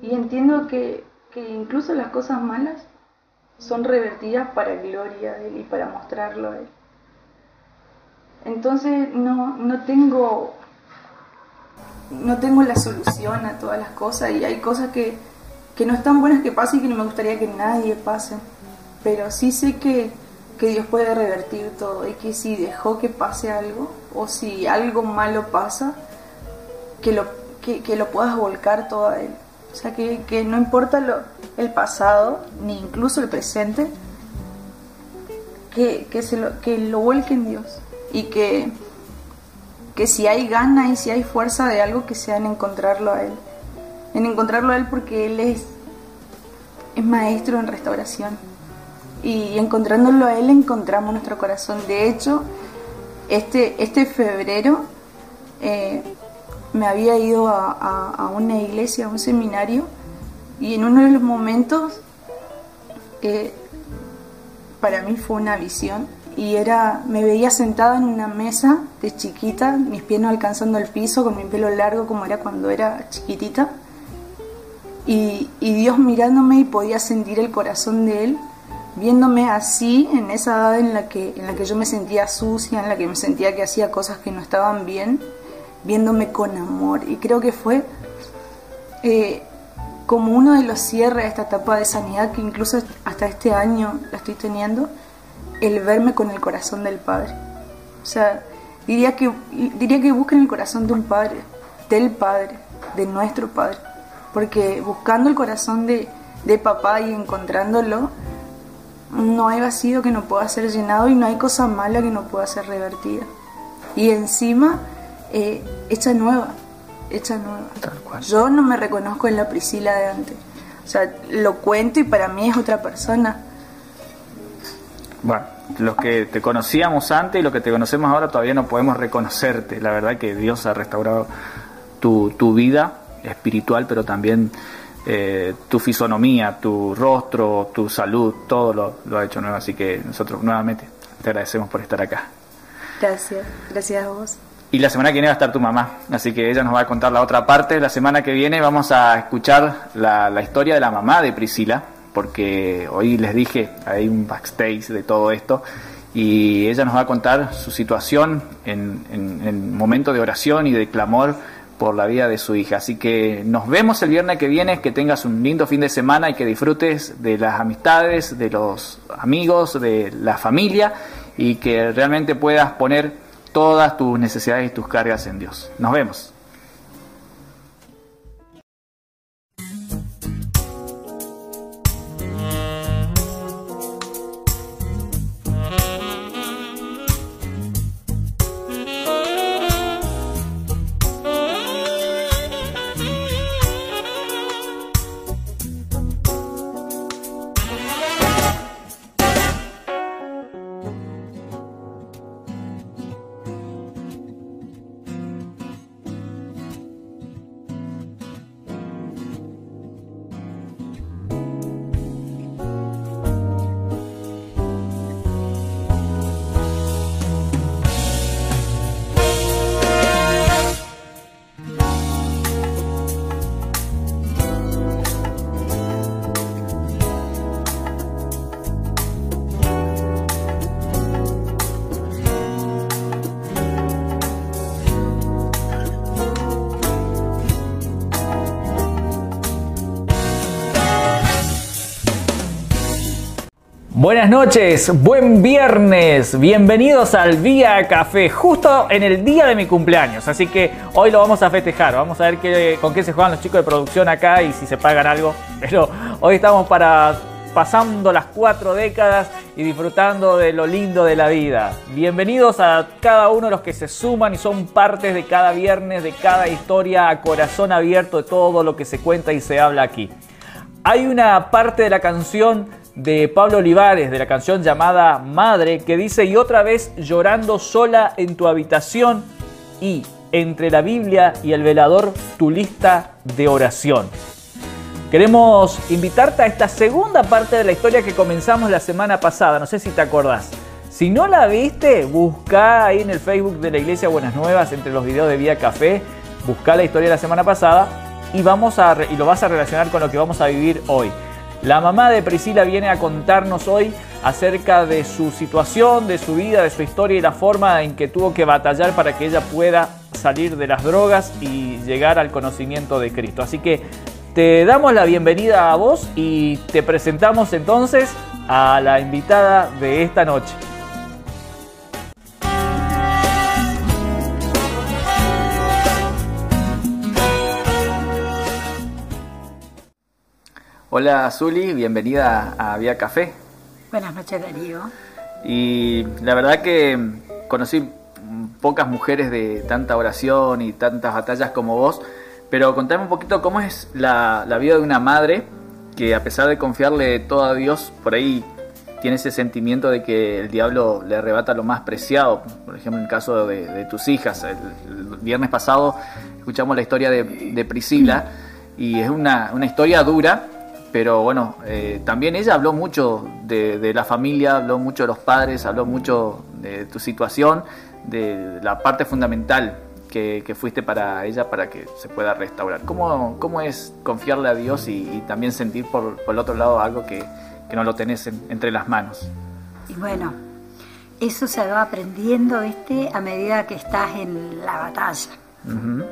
Y entiendo que, incluso las cosas malas son revertidas para gloria de Él y para mostrarlo a Él. Entonces no, no tengo no tengo la solución a todas las cosas y hay cosas que, que no están buenas que pasen y que no me gustaría que nadie pase. Pero sí sé que, que Dios puede revertir todo y que si dejó que pase algo o si algo malo pasa, que lo, que, que lo puedas volcar todo a Él. O sea, que, no importa lo, el pasado, ni incluso el presente, que, que, se lo, que lo vuelque en Dios. Y que, que si hay gana y si hay fuerza de algo, que sea en encontrarlo a Él. En encontrarlo a Él porque Él es, es maestro en restauración. Y encontrándolo a Él encontramos nuestro corazón. De hecho, este, este febrero... Eh, me había ido a, una iglesia, a un seminario, y en uno de los momentos eh, para mí fue una visión y era me veía sentada en una mesa de chiquita mis pies no alcanzando el piso con mi pelo largo como era cuando era chiquitita y, y, Dios mirándome y podía sentir el corazón de él viéndome así en esa edad en la que en la que yo me sentía sucia en la que me sentía que hacía cosas que no estaban bien viéndome con amor. Y creo que fue eh, como uno de los cierres de esta etapa de sanidad que incluso hasta este año la estoy teniendo, el verme con el corazón del Padre. O sea, diría que, diría que busquen el corazón de un Padre, del Padre, de nuestro Padre. Porque buscando el corazón de, de papá y encontrándolo, no hay vacío que no pueda ser llenado y no hay cosa mala que no pueda ser revertida. Y encima hecha nueva, hecha nueva. Yo no me reconozco en la Priscila de antes. O sea, lo cuento y para mí es otra persona. Bueno, los que te conocíamos antes y los que te conocemos ahora todavía no podemos reconocerte. La verdad que Dios ha restaurado tu, tu vida espiritual, pero también eh, tu fisonomía, tu rostro, tu salud, todo lo, lo ha hecho nuevo. Así que nosotros nuevamente te agradecemos por estar acá. Gracias, gracias a vos. Y la semana que viene va a estar tu mamá, así que ella nos va a contar la otra parte. La semana que viene vamos a escuchar la, la historia de la mamá de Priscila, porque hoy les dije, hay un backstage de todo esto, y ella nos va a contar su situación en, en, en momento de oración y de clamor por la vida de su hija. Así que nos vemos el viernes que viene, que tengas un lindo fin de semana y que disfrutes de las amistades, de los amigos, de la familia y que realmente puedas poner todas tus necesidades y tus cargas en Dios. Nos vemos. Buenas noches, buen viernes, bienvenidos al Vía Café, justo en el día de mi cumpleaños, así que hoy lo vamos a festejar, vamos a ver qué, con qué se juegan los chicos de producción acá y si se pagan algo, pero hoy estamos para pasando las cuatro décadas y disfrutando de lo lindo de la vida. Bienvenidos a cada uno de los que se suman y son partes de cada viernes, de cada historia a corazón abierto de todo lo que se cuenta y se habla aquí. Hay una parte de la canción de Pablo Olivares, de la canción llamada Madre, que dice, y otra vez llorando sola en tu habitación y entre la Biblia y el velador tu lista de oración. Queremos invitarte a esta segunda parte de la historia que comenzamos la semana pasada, no sé si te acordás. Si no la viste, busca ahí en el Facebook de la Iglesia Buenas Nuevas, entre los videos de Vía Café, busca la historia de la semana pasada y, vamos a, y lo vas a relacionar con lo que vamos a vivir hoy. La mamá de Priscila viene a contarnos hoy acerca de su situación, de su vida, de su historia y la forma en que tuvo que batallar para que ella pueda salir de las drogas y llegar al conocimiento de Cristo. Así que te damos la bienvenida a vos y te presentamos entonces a la invitada de esta noche. Hola Zuli, bienvenida a Vía Café. Buenas noches Darío. Y la verdad que conocí pocas mujeres de tanta oración y tantas batallas como vos, pero contame un poquito cómo es la, la vida de una madre que a pesar de confiarle todo a Dios, por ahí tiene ese sentimiento de que el diablo le arrebata lo más preciado. Por ejemplo, en el caso de, de tus hijas. El, el, viernes pasado escuchamos la historia de, de Priscila y es una, una historia dura, pero bueno, eh, también ella habló mucho de, de, la familia, habló mucho de los padres, habló mucho de tu situación, de la parte fundamental que, que fuiste para ella para que se pueda restaurar. ¿Cómo, cómo es confiarle a Dios y, y también sentir por, por, el otro lado algo que, que no lo tenés en, entre las manos? Y bueno, eso se va aprendiendo este, a medida que estás en la batalla. Uh -huh.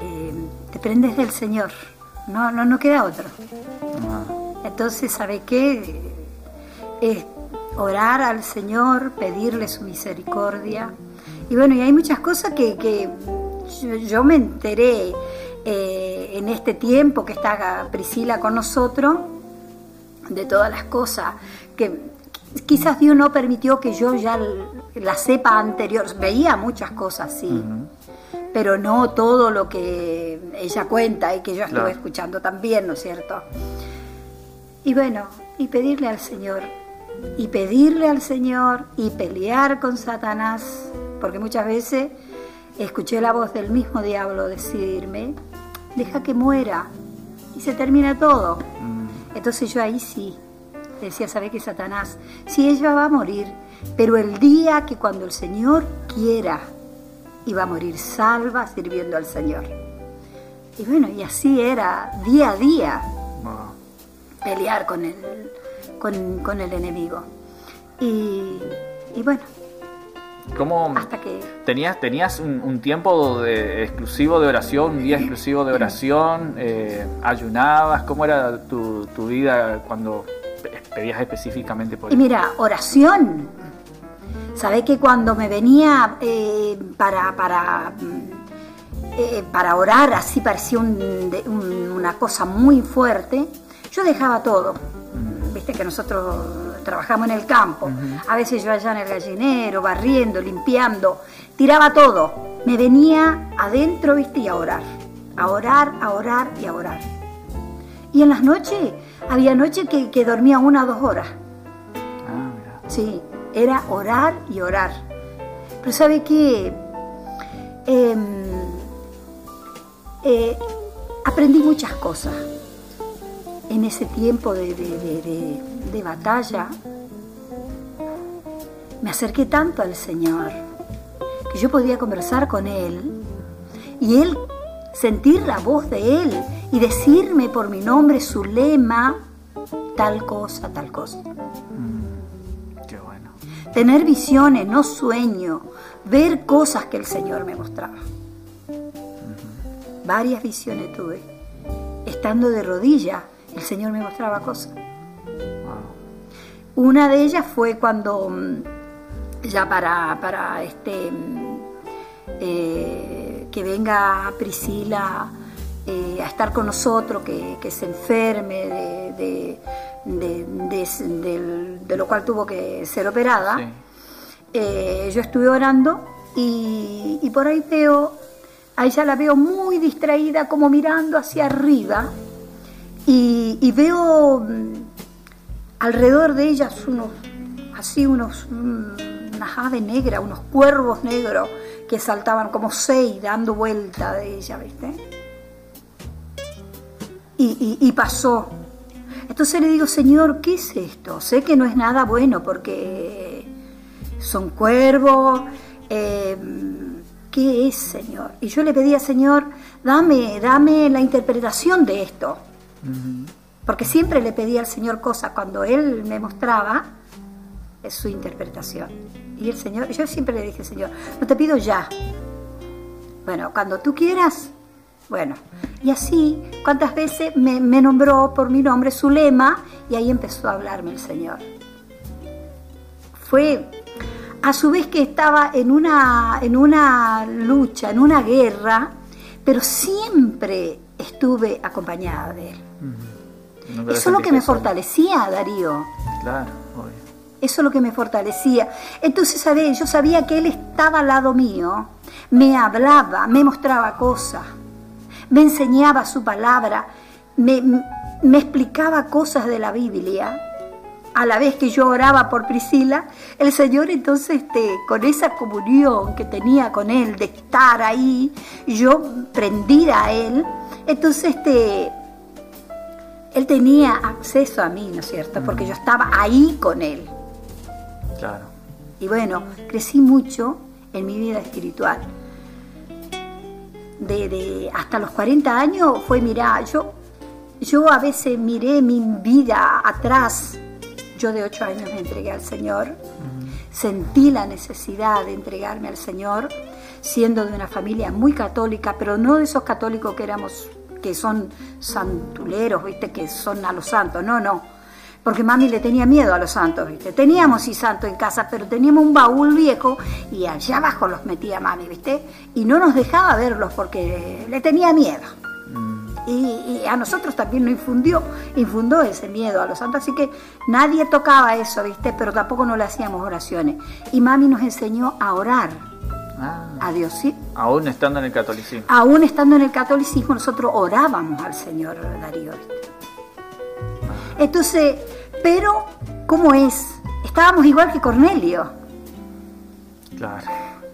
eh, dependes del Señor no, no, no queda otro. Ah. Entonces, ¿sabe qué? Es orar al Señor, pedirle su misericordia. Y bueno, y hay muchas cosas que, que yo, yo, me enteré eh, en este tiempo que está Priscila con nosotros, de todas las cosas que quizás Dios no permitió que yo ya la sepa anterior. Veía muchas cosas, sí, uh -huh. Pero no todo lo que ella cuenta y que yo estuve Claro. escuchando también, ¿no es cierto? Y bueno, y pedirle al Señor, y pedirle al Señor, y pelear con Satanás, porque muchas veces escuché la voz del mismo diablo decirme, deja que muera, y se termina todo. Mm, Entonces yo ahí sí, decía, ¿sabe qué Satanás? Si ella va a morir, pero el día que cuando el Señor quiera, iba a morir salva sirviendo al Señor. Y bueno, y así era día a día wow. pelear con el, con, con el enemigo. Y, y bueno, ¿Cómo hasta que... tenías, tenías un, un tiempo de- exclusivo de oración, un día exclusivo de oración? eh, ¿Ayunabas? ¿Cómo era tu, tu vida cuando pe- pedías específicamente por Y mira, oración. Sabés que cuando me venía eh, para, para, mm, eh, para orar, así parecía un- de- un- una cosa muy fuerte, yo dejaba todo. Viste que nosotros trabajamos en el campo. A veces yo allá en el gallinero, barriendo, limpiando, tiraba todo. Me venía adentro, viste, y a orar. A orar, a orar y a orar. Y en las noches, había noches que, que dormía una o dos horas. Ah, mira. Sí, era orar y orar. Pero ¿sabe qué? Em, eh, aprendí muchas cosas en ese tiempo de, de- de- batalla. Me acerqué tanto al Señor que yo podía conversar con Él y Él sentir la voz de Él y decirme por mi nombre su lema, tal cosa, tal cosa bueno. Tener visiones, no sueño, ver cosas que el Señor me mostraba. Varias visiones tuve. Estando de rodilla, el Señor me mostraba cosas. Wow. Una de ellas fue cuando mm, ya para, para este mm, eh, que venga Priscila eh, a estar con nosotros, que, que se enferme de, de- de- de- lo cual tuvo que ser operada. Sí. Eh, yo estuve orando y, y por ahí veo, a ella la veo muy distraída, como mirando hacia arriba, y, y veo mm, alrededor de ellas unos, así unos, mm, unas aves negras, unos cuervos negros que saltaban como seis dando vuelta de ella, ¿viste? Y, y- y pasó. Entonces le digo, Señor, ¿qué es esto? Sé que no es nada bueno porque son cuervos. eh, ¿Qué es, Señor? Y yo le pedía, Señor, dame, dame la interpretación de esto. Porque siempre le pedía al Señor cosas cuando Él me mostraba es su interpretación. Y el Señor, yo siempre le dije, Señor, no te pido ya. Bueno, cuando tú quieras, bueno. Y así, cuántas veces me, me nombró por mi nombre su lema y ahí empezó a hablarme el Señor. Fue a su vez que estaba en una, en una lucha, en una guerra, pero siempre estuve acompañada de Él. ¿No Eso es lo que me sola? fortalecía, Darío. Claro, obvio. Eso es lo que me fortalecía. Entonces, ¿sabes? Yo sabía que Él estaba al lado mío, me hablaba, me mostraba cosas, me enseñaba su palabra, me, me explicaba cosas de la Biblia. A la vez que yo oraba por Priscila, el Señor entonces este, con esa comunión que tenía con Él, de estar ahí, yo prendida a Él, entonces este, Él tenía acceso a mí, ¿no es cierto? Porque yo estaba ahí con Él. Claro. Y bueno, crecí mucho en mi vida espiritual. De, de- hasta los 40 años fue, mirá, yo, yo a veces miré mi vida atrás. Yo de 8 años me entregué al Señor. Sentí la necesidad de entregarme al Señor, siendo de una familia muy católica, pero no de esos católicos que éramos, que son santuleros, ¿viste? Que son a los santos. No, no porque mami le tenía miedo a los santos, ¿viste? Teníamos sí santos en casa, pero teníamos un baúl viejo y allá abajo los metía mami, ¿viste? Y no nos dejaba verlos porque le tenía miedo. Y, y a nosotros también nos infundió, infundó ese miedo a los santos, así que nadie tocaba eso, ¿viste? Pero tampoco no le hacíamos oraciones. Y mami nos enseñó a orar. ah. a Dios, ¿sí? Aún estando en el catolicismo. Aún estando en el catolicismo, nosotros orábamos al Señor Darío. Entonces, pero, ¿cómo es? Estábamos igual que Cornelio. Claro.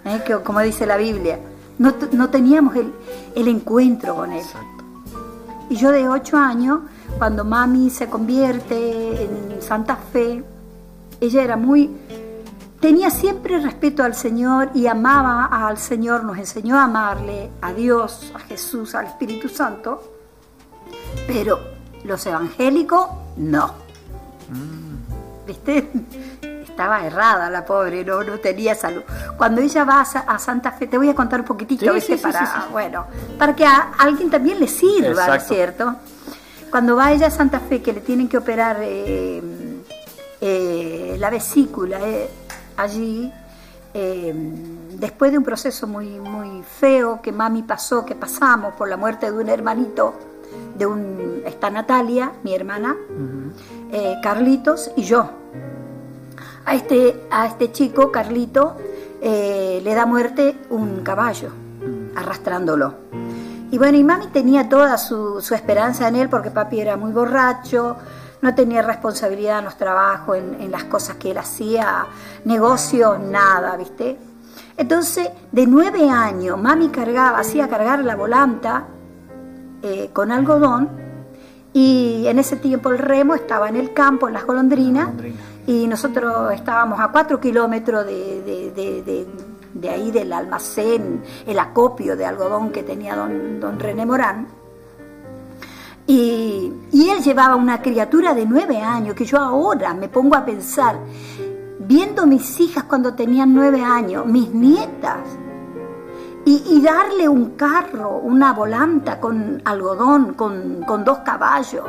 ¿Eh? Que, como dice la Biblia, no, no teníamos el, el, encuentro con Él. Exacto. Y yo de ocho años, cuando mami se convierte en Santa Fe, ella era muy tenía siempre respeto al Señor y amaba al Señor, nos enseñó a amarle, a Dios, a Jesús, al Espíritu Santo, pero los evangélicos no. ¿Viste? Estaba errada la pobre, no, no tenía salud. Cuando ella va a, Santa Fe, te voy a contar un poquitito, ¿viste? para, bueno, para que a alguien también le sirva, cierto? Cuando va ella a Santa Fe, que le tienen que operar eh, eh, la vesícula, eh, allí, después de un proceso muy, muy feo que mami pasó, que pasamos por la muerte de un hermanito, de un, está Natalia, mi hermana, eh, Carlitos y yo. A este, a este chico, Carlito, eh, le da muerte un caballo, arrastrándolo. Y bueno, y mami tenía toda su, su esperanza en él porque papi era muy borracho, no tenía responsabilidad en los trabajos, en, las cosas que él hacía, negocio, nada, ¿viste? Entonces, de nueve años, mami cargaba, hacía cargar la volanta eh, con algodón. Y en ese tiempo el remo estaba en el campo, en las golondrinas, y nosotros estábamos a cuatro kilómetros de, de, ahí del almacén, el acopio de algodón que tenía don, don René Morán. Y, él llevaba una criatura de nueve años, que yo ahora me pongo a pensar, viendo mis hijas cuando tenían nueve años, mis nietas, y, darle un carro, una volanta con algodón, con, dos caballos,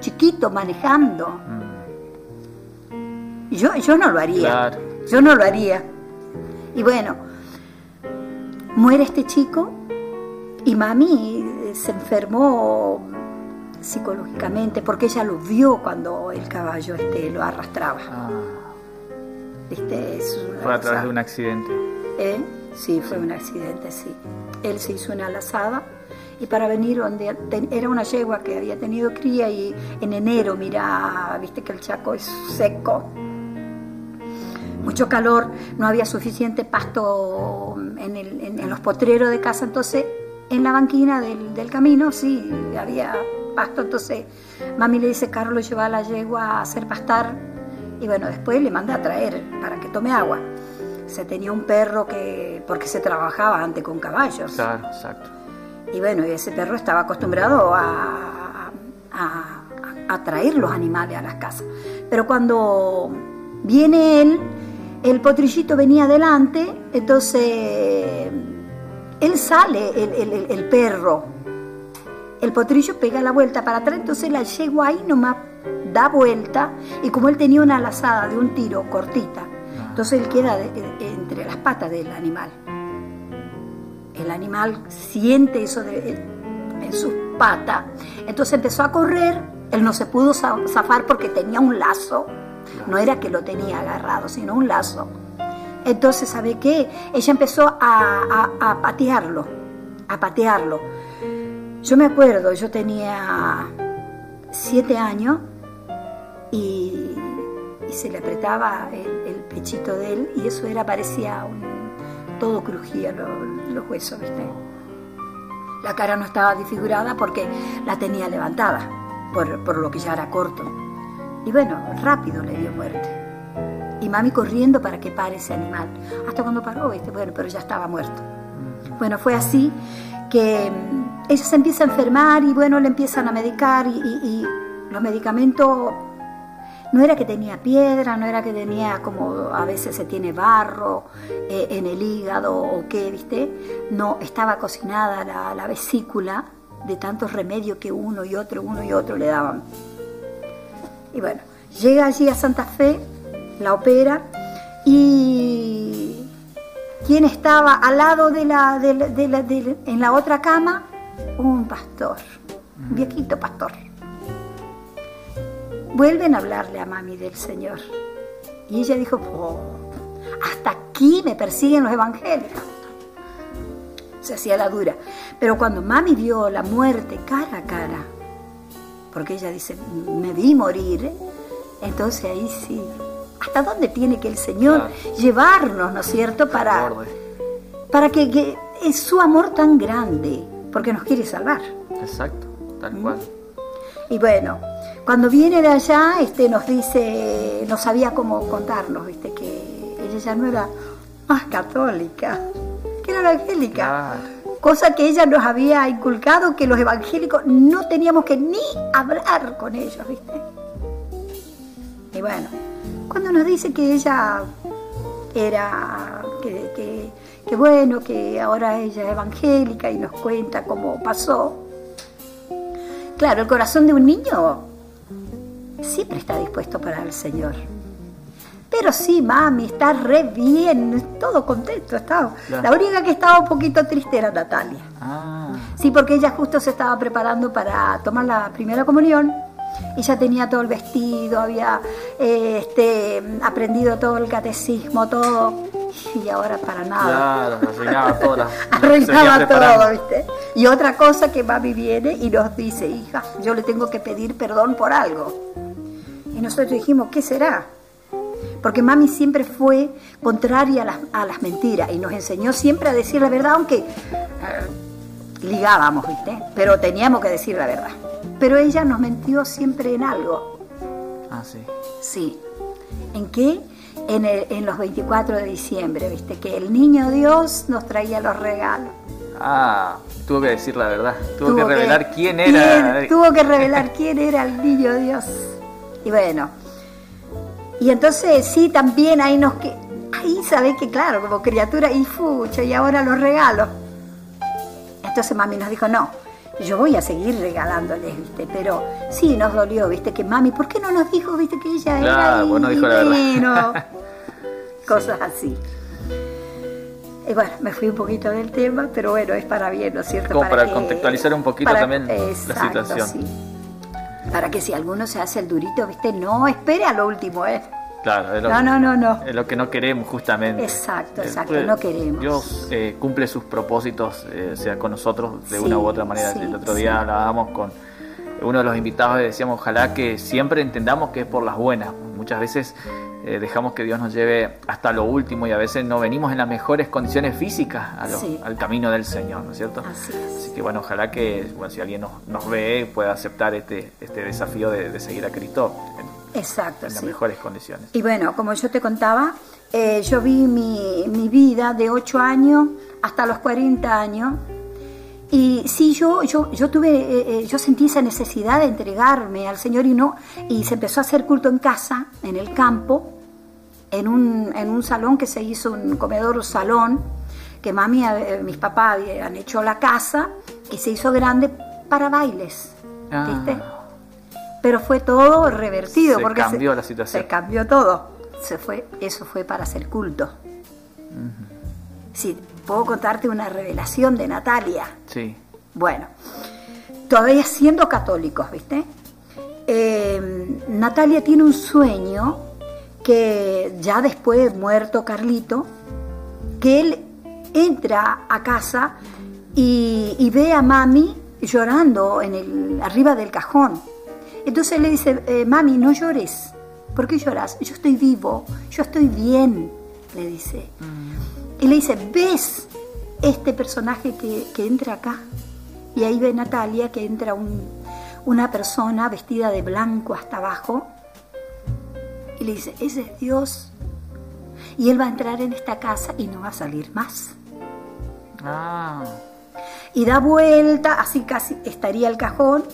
chiquito manejando. Mm. Yo, yo no lo haría. Yo no lo haría. Y bueno, muere este chico y mami se enfermó psicológicamente, porque ella lo vio cuando el caballo este, lo arrastraba. Ah. fue a través de un accidente. ¿Eh? Sí, fue un accidente, sí. Él se hizo una lazada y para venir donde era una yegua que había tenido cría y en enero, mira, viste que el chaco es seco, mucho calor, no había suficiente pasto en, los potreros de casa, entonces en la banquina del, del camino sí había pasto. Entonces mami le dice, Carlos, lleva a la yegua a hacer pastar. Y bueno, después le manda a traer para que tome agua. Se tenía un perro que, porque se trabajaba antes con caballos. Claro, exacto. Y bueno, ese perro estaba acostumbrado a, a, a traer los animales a las casas. Pero cuando viene él, el potrillito venía adelante, entonces él sale, el, el, el perro, el potrillo pega la vuelta para atrás, entonces la yegua ahí nomás da vuelta y como él tenía una lazada de un tiro cortita, entonces él queda entre las patas del animal. El animal siente eso en sus patas, entonces empezó a correr, él no se pudo zafar porque tenía un lazo, no era que lo tenía agarrado, sino un lazo. Entonces, ¿sabe qué? Ella empezó a, a patearlo, a patearlo yo me acuerdo, yo tenía siete años y, se le apretaba el, pechito de él y eso era, parecía un, todo crujía los huesos, ¿viste? La cara no estaba disfigurada porque la tenía levantada, por, por lo que ya era corto. Y bueno, rápido le dio muerte. Y mami corriendo para que pare ese animal. Hasta cuando paró, ¿viste? Bueno, pero ya estaba muerto. Bueno, fue así que ella se empieza a enfermar y bueno, le empiezan a medicar y, los medicamentos no era que tenía piedra, no era que tenía como a veces se tiene barro eh, en el hígado o qué, ¿viste? No, estaba cocinada la, la, vesícula de tantos remedios que uno y otro, uno y otro le daban. Y bueno, llega allí a Santa Fe, la opera y ¿quién estaba al lado de la, de la, en la otra cama? un pastor, un viejito pastor. Vuelven a hablarle a mami del Señor. Y ella dijo, oh, hasta aquí me persiguen los evangélicos. se hacía la dura. Pero cuando mami vio la muerte cara a cara, porque ella dice, me vi morir, entonces ahí sí, ¿hasta dónde tiene que el Señor llevarnos, ¿no es cierto? Para, para que, es su amor tan grande, porque nos quiere salvar. Exacto, tal ¿Mm? cual. Y bueno, cuando viene de allá, este, nos dice, no sabía cómo contarnos, viste, que ella ya no era más católica, que era evangélica. Cosa que ella nos había inculcado que los evangélicos no teníamos que ni hablar con ellos, ¿viste? Y bueno, cuando nos dice que ella era, que, que bueno, que ahora ella es evangélica y nos cuenta cómo pasó, claro, el corazón de un niño siempre está dispuesto para el Señor. Pero sí, mami, está re bien, todo contento estaba. La única que estaba un poquito triste era Natalia. Ah. Sí, porque ella justo se estaba preparando para tomar la primera comunión. Ya tenía todo el vestido, había eh, este, aprendido todo el catecismo, todo. Y ahora para nada. Claro, arruinaba todo. arruinaba todo, ¿viste? Y otra cosa que mami viene y nos dice, hija, yo le tengo que pedir perdón por algo. Y nosotros dijimos, ¿qué será? porque mami siempre fue contraria a las, mentiras y nos enseñó siempre a decir la verdad, aunque eh, ligábamos, ¿viste? Pero teníamos que decir la verdad. Pero ella nos mentió siempre en algo. Ah, sí. Sí. ¿En qué? En, en los 24 de diciembre, ¿viste? Que el niño Dios nos traía los regalos. Ah, tuvo que decir la verdad. Tuvo, que revelar quién era. tuvo que revelar quién era el niño Dios. Y bueno, y entonces sí, también ahí nos que ahí sabés que claro, como criatura y fucha y ahora los regalos. Entonces mami nos dijo, "No, yo voy a seguir regalándoles, ¿viste? Pero sí nos dolió, ¿viste? Que mami, ¿por qué no nos dijo, ¿viste? Que ella era bueno, dijo la verdad. Cosas así. Y bueno, me fui un poquito del tema, pero bueno, es para bien, ¿no es cierto? Como para, contextualizar un poquito también la situación. Sí para que si alguno se hace el durito, ¿viste? No, espere a lo último, ¿eh? Claro, es lo, no, no, no, no. Es lo que no queremos justamente. Exacto, exacto, no queremos. Dios eh, cumple sus propósitos, eh, sea con nosotros de una u otra manera. el otro día hablábamos con uno de los invitados y decíamos, ojalá que siempre entendamos que es por las buenas. Muchas veces eh, dejamos que Dios nos lleve hasta lo último y a veces no venimos en las mejores condiciones físicas al camino del Señor, ¿no es cierto? Así, que bueno, ojalá que bueno, si alguien nos, ve pueda aceptar este, este desafío de, seguir a Cristo en, Exacto, las mejores condiciones. Y bueno, como yo te contaba, eh, yo vi mi, mi, vida de 8 años hasta los 40 años. Y sí, yo, yo, yo tuve, eh, yo sentí esa necesidad de entregarme al Señor y no, y se empezó a hacer culto en casa, en el campo, en un, en un salón que se hizo un comedor salón, que mami, eh, mis papás han hecho la casa y se hizo grande para bailes, ah. ¿viste? Pero fue todo revertido. Se porque cambió la situación. Se cambió todo. Se fue, eso fue para hacer culto. Sí, puedo contarte una revelación de Natalia. Sí. Bueno, todavía siendo católicos, ¿viste? Eh, Natalia tiene un sueño que ya después muerto Carlito, que él entra a casa y, ve a mami llorando en el, arriba del cajón. Entonces le dice, eh, mami, no llores. ¿Por qué lloras? Yo estoy vivo, yo estoy bien, le dice. Mm. Y le dice, ¿ves este personaje que, entra acá? Y ahí ve Natalia que entra una persona vestida de blanco hasta abajo y le dice, ese es Dios. Y él va a entrar en esta casa y no va a salir más. Ah. Y da vuelta, así casi estaría el cajón.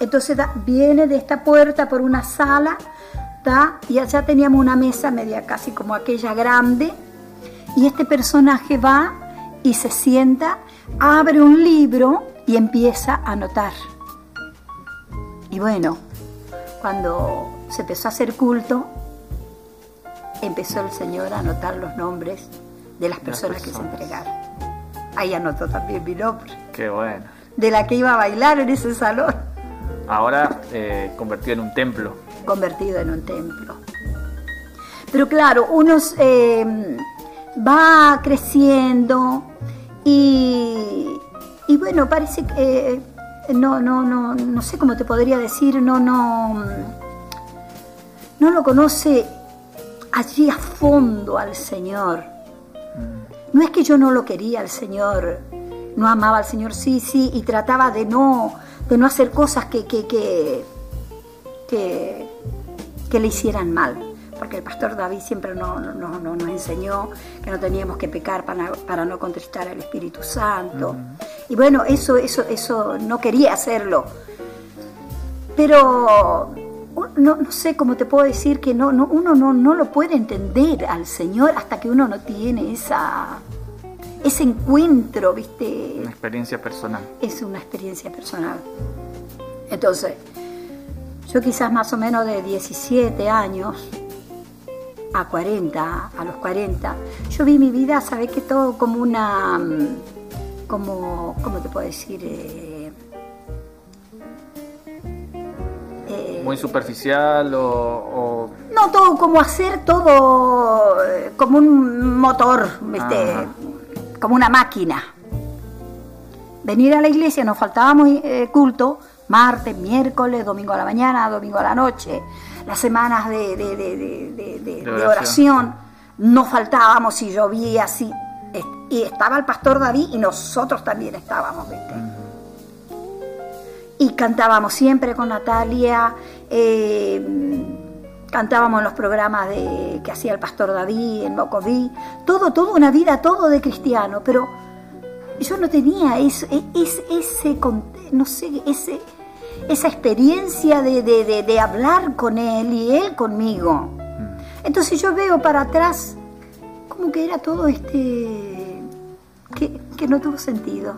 Entonces viene de esta puerta por una sala, da, y allá teníamos una mesa media casi como aquella grande. Y este personaje va y se sienta, abre un libro y empieza a anotar. Y bueno, cuando se empezó a hacer culto, empezó el Señor a anotar los nombres de las personas, que se entregaron. Ahí anotó también mi nombre. Qué bueno. De la que iba a bailar en ese salón. Ahora eh, convertido en un templo. Convertido en un templo. Pero claro, uno eh, va creciendo Y, y bueno, parece que eh, no, no, no, no sé cómo te podría decir, no, no, no lo conoce allí a fondo al Señor. No es que yo no lo quería al Señor, no amaba al Señor, sí, sí, y trataba de no, de no hacer cosas que, que, que, que, le hicieran mal. Porque el pastor David siempre no, no, no, nos enseñó que no teníamos que pecar para, para no contristar al Espíritu Santo. Y bueno, eso, eso, eso no quería hacerlo. Pero no, no, sé cómo te puedo decir que no, no, uno no, no lo puede entender al Señor hasta que uno no tiene esa, ese encuentro, ¿viste? Una experiencia personal. Es una experiencia personal. Entonces, yo quizás más o menos de 17 años a 40, a los 40, yo vi mi vida, ¿sabes que Todo como una, mm, como, ¿cómo te puedo decir? Eh, Muy superficial o, No, todo como hacer todo eh, como un motor, ¿viste? como una máquina. Venir a la iglesia, nos faltábamos culto, martes, miércoles, domingo a la mañana, domingo a la noche, las semanas de, oración. no faltábamos si llovía, así. Y estaba el pastor David y nosotros también estábamos, Y cantábamos siempre con Natalia, eh, cantábamos en los programas de, que hacía el pastor David, en Mocoví, todo, toda una vida, todo de cristiano, pero yo no tenía ese, ese, ese no sé, ese, esa experiencia de, hablar con él y él conmigo. Mm. Entonces yo veo para atrás como que era todo este, que, no tuvo sentido.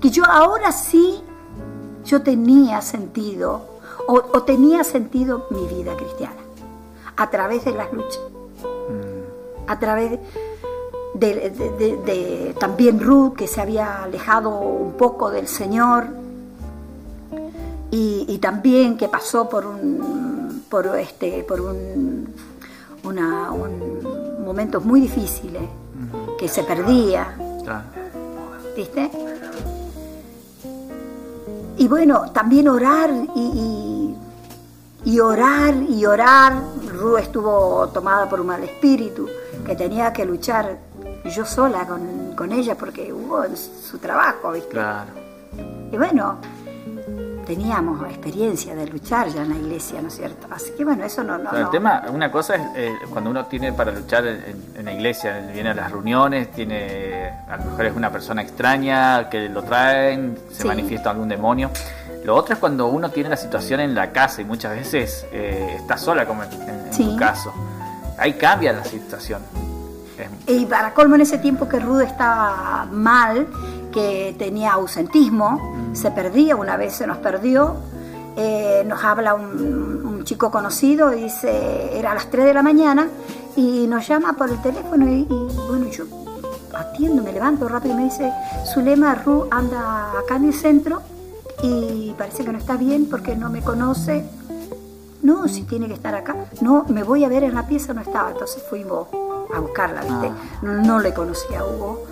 Que yo ahora sí, yo tenía sentido, o, tenía sentido mi vida cristiana, a través de las luchas, mm. a través de, de, también Ruth, que se había alejado un poco del Señor, y, también que pasó por un por este por un, una, momentos muy difíciles que se perdía. Viste y bueno también orar y, y, orar y orar. Ru estuvo tomada por un mal espíritu que tenía que luchar yo sola con, con ella porque hubo su trabajo viste claro. Y bueno teníamos experiencia de luchar ya en la iglesia, ¿no es cierto? Así que bueno, eso no... no, El tema, una cosa es eh, cuando uno tiene para luchar en, la iglesia, viene a las reuniones, tiene, a lo mejor es una persona extraña que lo traen, se manifiesta algún demonio. Lo otro es cuando uno tiene la situación en la casa y muchas veces eh, está sola, como en, en tu caso. Ahí cambia la situación. Y para colmo en ese tiempo que Rude estaba mal, que tenía ausentismo, se perdía, una vez se nos perdió, eh, nos habla un, chico conocido y dice, era a las 3 de la mañana, y nos llama por el teléfono y, bueno, yo atiendo, me levanto rápido y me dice, Zulema Ru anda acá en el centro y parece que no está bien porque no me conoce. No, si tiene que estar acá. No, me voy a ver en la pieza, no estaba. Entonces fuimos a buscarla, ¿viste? Ah. No, le conocía a Hugo.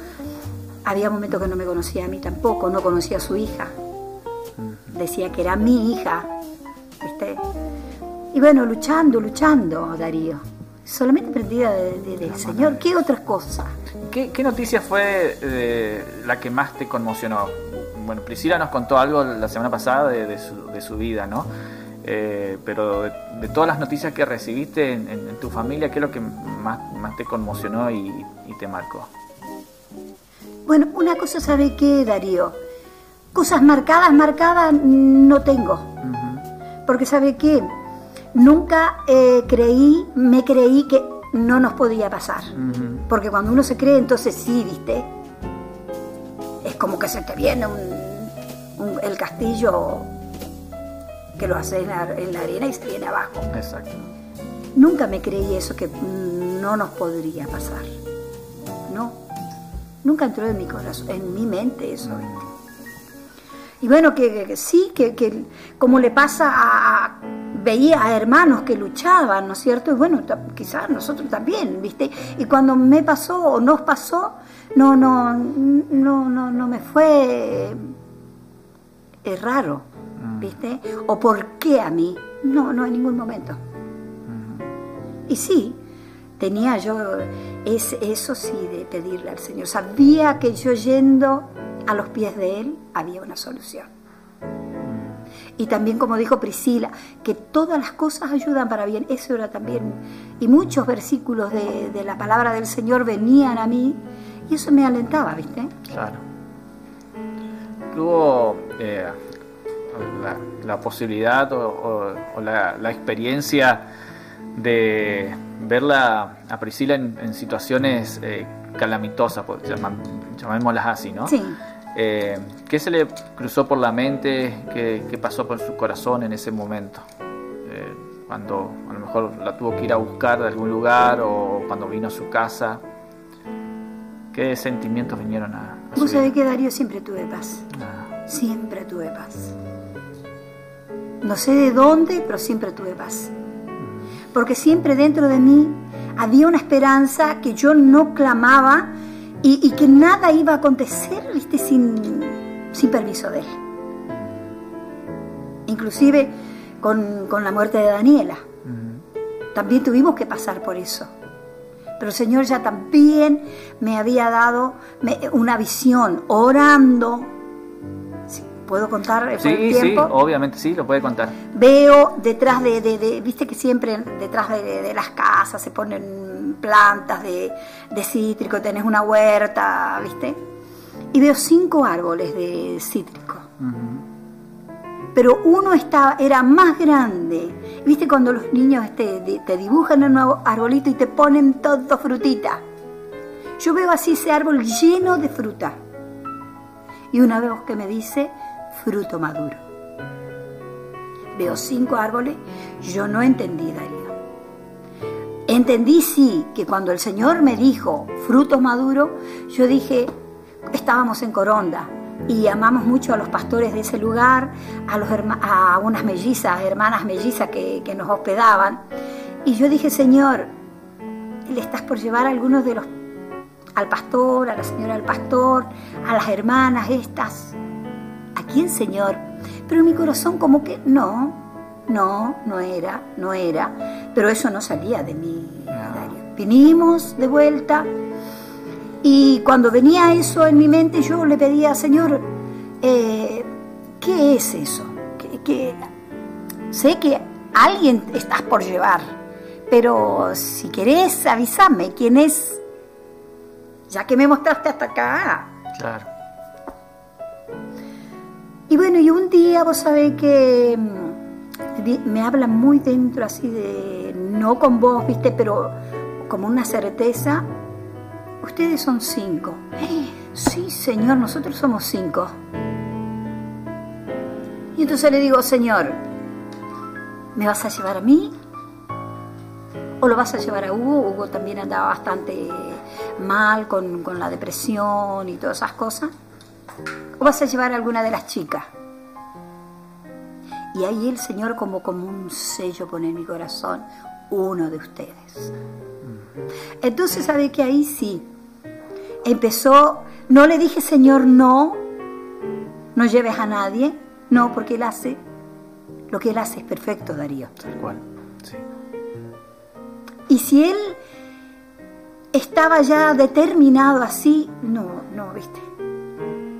Había momentos que no me conocía a mí tampoco, no conocía a su hija. Decía que era mi hija. ¿viste? Y bueno, luchando, luchando, Darío. Solamente prendida del Señor. ¿Qué otras cosas? ¿Qué, noticia fue eh, la que más te conmocionó? Bueno, Priscila nos contó algo la semana pasada de, su, vida, ¿no? Eh, pero de, todas las noticias que recibiste en, tu familia, ¿qué es lo que más, más te conmocionó y te marcó? Bueno, una cosa sabe qué, Darío. Cosas marcadas, marcadas no tengo. Porque sabe qué, nunca eh, creí, me creí que no nos podía pasar. Porque cuando uno se cree, entonces sí, viste. Es como que se te viene el castillo que lo hace en la, en la, arena y se viene abajo. Exacto. Nunca me creí eso que no nos podría pasar. Nunca entró en mi corazón, en mi mente eso. Y bueno, que, sí, que, como le pasa a veía a hermanos que luchaban, ¿no es cierto? Y bueno, quizás nosotros también, ¿viste? Y cuando me pasó o nos pasó, no, no, no, no, no me fue es raro, mm. ¿viste? O por qué a mí. No, no en ningún momento. Y sí, tenía yo es, eso sí de pedirle al Señor. Sabía que yo yendo a los pies de Él había una solución. Y también, como dijo Priscila, que todas las cosas ayudan para bien. Eso era también. Y muchos versículos de, la palabra del Señor venían a mí y eso me alentaba, ¿viste? Claro. Tuvo eh, la, posibilidad o, la, experiencia de verla a Priscila en, situaciones eh, calamitosas, pues, llamémoslas así, ¿no? Sí. Eh, ¿Qué se le cruzó por la mente? ¿Qué, pasó por su corazón en ese momento? Eh, cuando a lo mejor la tuvo que ir a buscar de algún lugar o cuando vino a su casa. ¿Qué sentimientos vinieron a, a Vos sabés que Darío siempre tuve paz. Ah. Siempre tuve paz. No sé de dónde, pero siempre tuve paz. Porque siempre dentro de mí había una esperanza que yo no clamaba y, que nada iba a acontecer ¿viste? Sin, sin permiso de él. Inclusive con, la muerte de Daniela. También tuvimos que pasar por eso. Pero el Señor ya también me había dado una visión, orando. ¿Puedo contar sí, tiempo? Sí, obviamente sí, lo puede contar. Veo detrás de, viste que siempre detrás de, las casas se ponen plantas de, cítrico, tenés una huerta, viste. Y veo cinco árboles de cítrico. Pero uno estaba, era más grande. ¿Viste cuando los niños te, te dibujan un nuevo arbolito y te ponen todo frutita? Yo veo así ese árbol lleno de fruta. Y una vez que me dice, fruto maduro. Veo cinco árboles, yo no entendí, Darío. Entendí sí que cuando el Señor me dijo fruto maduro, yo dije, estábamos en Coronda y amamos mucho a los pastores de ese lugar, a, los unas mellizas, hermanas mellizas que, que nos hospedaban. Y yo dije, Señor, le estás por llevar a algunos de los, al pastor, a la señora del pastor, a las hermanas estas, ¿a quién, Señor? Pero en mi corazón como que no, no, no era, no era. Pero eso no salía de mí, Dario. Vinimos de vuelta y cuando venía eso en mi mente yo le pedía, Señor, eh, ¿qué es eso? ¿Qué, Sé que alguien estás por llevar, pero si querés avísame quién es, ya que me mostraste hasta acá. Claro. Y bueno, y un día vos sabés que mm, me habla muy dentro así de, no con vos, viste, pero como una certeza, ustedes son cinco. Sí, Señor, nosotros somos cinco. Y entonces le digo, Señor, ¿me vas a llevar a mí? ¿O lo vas a llevar a Hugo? Hugo también andaba bastante mal con, con la depresión y todas esas cosas. ¿O vas a llevar a alguna de las chicas? Y ahí el Señor como, como un sello pone en mi corazón, uno de ustedes. Entonces sabe que ahí sí, empezó, no le dije Señor no, no lleves a nadie, no, porque Él hace, lo que Él hace es perfecto, Darío. Tal cual, sí. Y si Él estaba ya determinado así, no, no, viste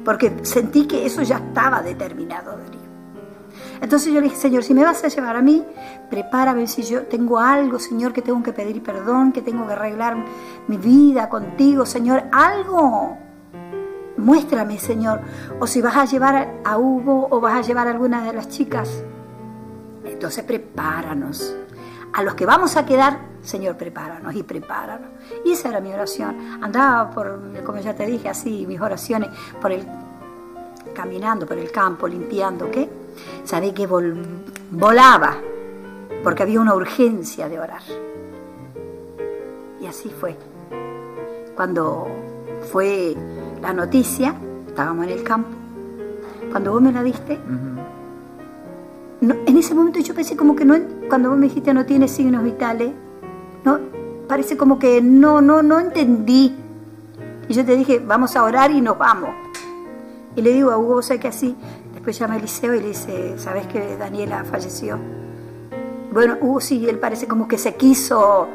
porque sentí que eso ya estaba determinado. Entonces yo le dije, Señor, si me vas a llevar a mí, prepárame si yo tengo algo, Señor, que tengo que pedir perdón, que tengo que arreglar mi vida contigo, Señor, algo. Muéstrame, Señor. O si vas a llevar a Hugo o vas a llevar a alguna de las chicas. Entonces prepáranos. A los que vamos a quedar, Señor, prepáranos y prepáranos. Y esa era mi oración. Andaba por, como ya te dije, así, mis oraciones, por el, caminando por el campo, limpiando, ¿qué? Sabé que volaba, porque había una urgencia de orar. Y así fue. Cuando fue la noticia, estábamos en el campo, cuando vos me la diste, en ese momento yo pensé como que no, cuando vos me dijiste no tiene signos vitales, no, parece como que no, no, no entendí. Y yo te dije, vamos a orar y nos vamos. Y le digo a Hugo, ¿sabes que así? Después llama a Eliseo y le dice, ¿sabes que Daniela falleció? Bueno, Hugo sí, él parece como que se quiso,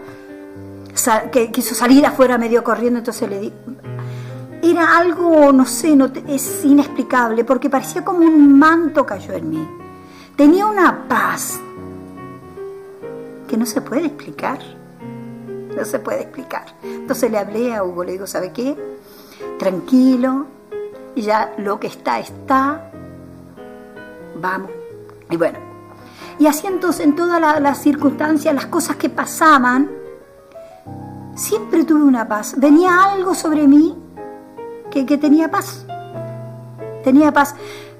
que quiso salir afuera medio corriendo, entonces le di, era algo, no sé, no, es inexplicable, porque parecía como un manto cayó en mí. Tenía una paz que no se puede explicar. No se puede explicar. Entonces le hablé a Hugo, le digo, ¿sabe qué? Tranquilo, ya lo que está, está. Vamos. Y bueno, y así entonces en todas las circunstancias, las cosas que pasaban, siempre tuve una paz. Venía algo sobre mí que, que tenía paz. Tenía paz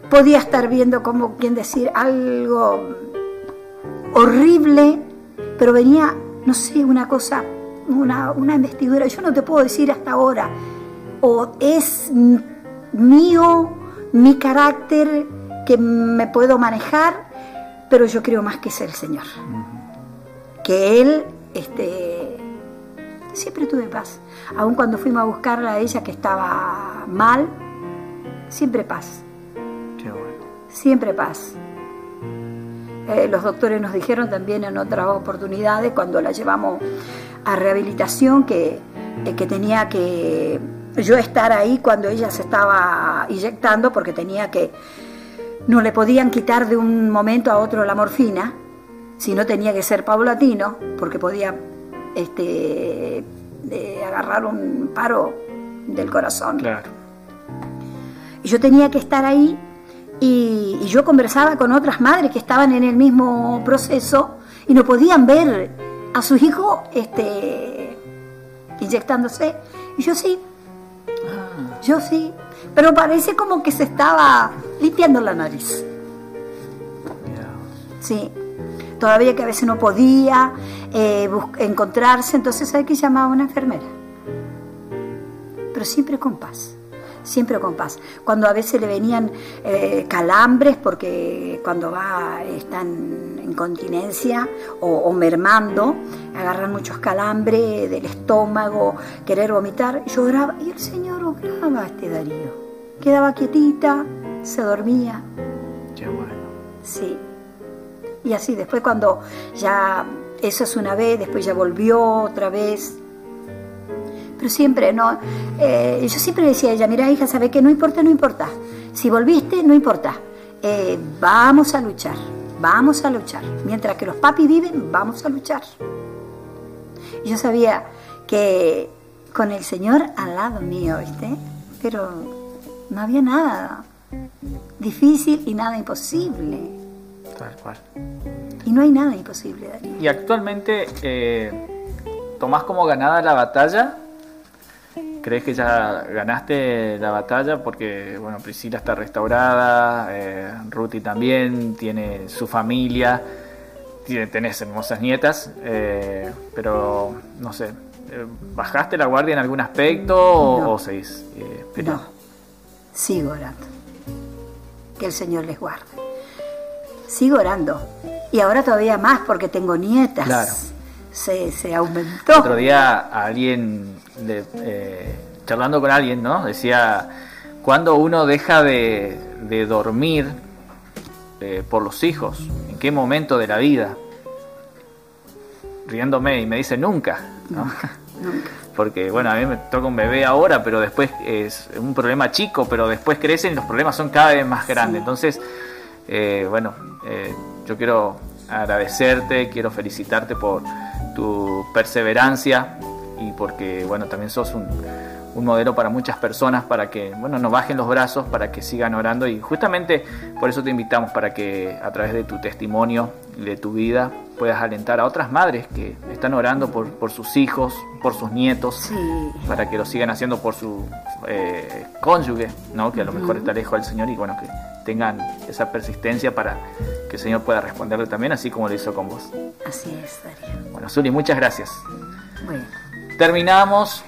podía estar viendo como quien decir algo horrible, pero venía, no sé, una cosa, una, una investidura. Yo no te puedo decir hasta ahora, o es mío, mi carácter, que me puedo manejar, pero yo creo más que es el Señor. Que Él, este, siempre tuve paz. Aun cuando fuimos a buscarla a ella que estaba mal, siempre paz siempre paz. Eh, los doctores nos dijeron también en otras oportunidades, cuando la llevamos a rehabilitación, que, eh, que tenía que yo estar ahí cuando ella se estaba inyectando, porque tenía que, no le podían quitar de un momento a otro la morfina, sino tenía que ser paulatino, porque podía este, agarrar un paro del corazón. Claro. Y yo tenía que estar ahí y, yo conversaba con otras madres que estaban en el mismo proceso y no podían ver a sus hijos este, inyectándose. Y yo sí, ah. yo sí, pero parece como que se estaba limpiando la nariz. Sí, todavía que a veces no podía eh, encontrarse, entonces hay que llamar a una enfermera. Pero siempre con paz siempre con paz. Cuando a veces le venían eh, calambres, porque cuando va, están en continencia o, mermando, agarran muchos calambres del estómago, querer vomitar, lloraba y el Señor obraba este Darío. Quedaba quietita, se dormía. Qué bueno. Sí. Y así, después cuando ya, eso es una vez, después ya volvió otra vez, pero siempre, ¿no? Eh, yo siempre decía a ella, mira hija, ¿sabe que No importa, no importa. Si volviste, no importa. Eh, vamos a luchar, vamos a luchar. Mientras que los papis viven, vamos a luchar. Y yo sabía que con el Señor al lado mío, ¿viste? Pero no había nada difícil y nada imposible. Tal cual. Y no hay nada imposible, Darío. Y actualmente, eh, ¿tomás como ganada la batalla ¿Crees que ya ganaste la batalla? Porque, bueno, Priscila está restaurada, eh, Ruti también, tiene su familia, tiene, tenés hermosas nietas, eh, pero, no sé, eh, ¿bajaste la guardia en algún aspecto o, seguís eh, No, sigo orando. Que el Señor les guarde. Sigo orando. Y ahora todavía más porque tengo nietas. Claro. Se, se aumentó. Otro día alguien eh, charlando con alguien, ¿no? Decía, cuando uno deja de, dormir eh, por los hijos? ¿En qué momento de la vida? Riéndome y me dice, nunca, Porque, bueno, a mí me toca un bebé ahora, pero después es un problema chico, pero después crecen y los problemas son cada vez más grandes. Entonces, eh, bueno, yo quiero agradecerte, quiero felicitarte por tu perseverancia, y porque bueno también sos un, un, modelo para muchas personas para que bueno no bajen los brazos para que sigan orando. Y justamente por eso te invitamos para que a través de tu testimonio de tu vida puedas alentar a otras madres que están orando por, por sus hijos por sus nietos para que lo sigan haciendo por su eh, cónyuge no que a lo mejor está lejos del Señor y bueno que tengan esa persistencia para que el Señor pueda responderle también, así como lo hizo con vos. Así es, Darío. Bueno, Zuli, muchas gracias. Bueno. Terminamos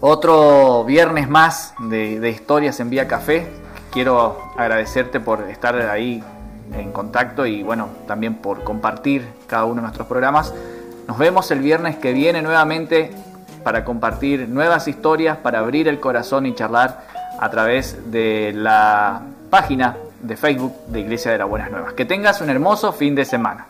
otro viernes más de, de historias en Vía Café. Quiero agradecerte por estar ahí en contacto y bueno, también por compartir cada uno de nuestros programas. Nos vemos el viernes que viene nuevamente para compartir nuevas historias, para abrir el corazón y charlar a través de la página de Facebook de Iglesia de las Buenas Nuevas. Que tengas un hermoso fin de semana.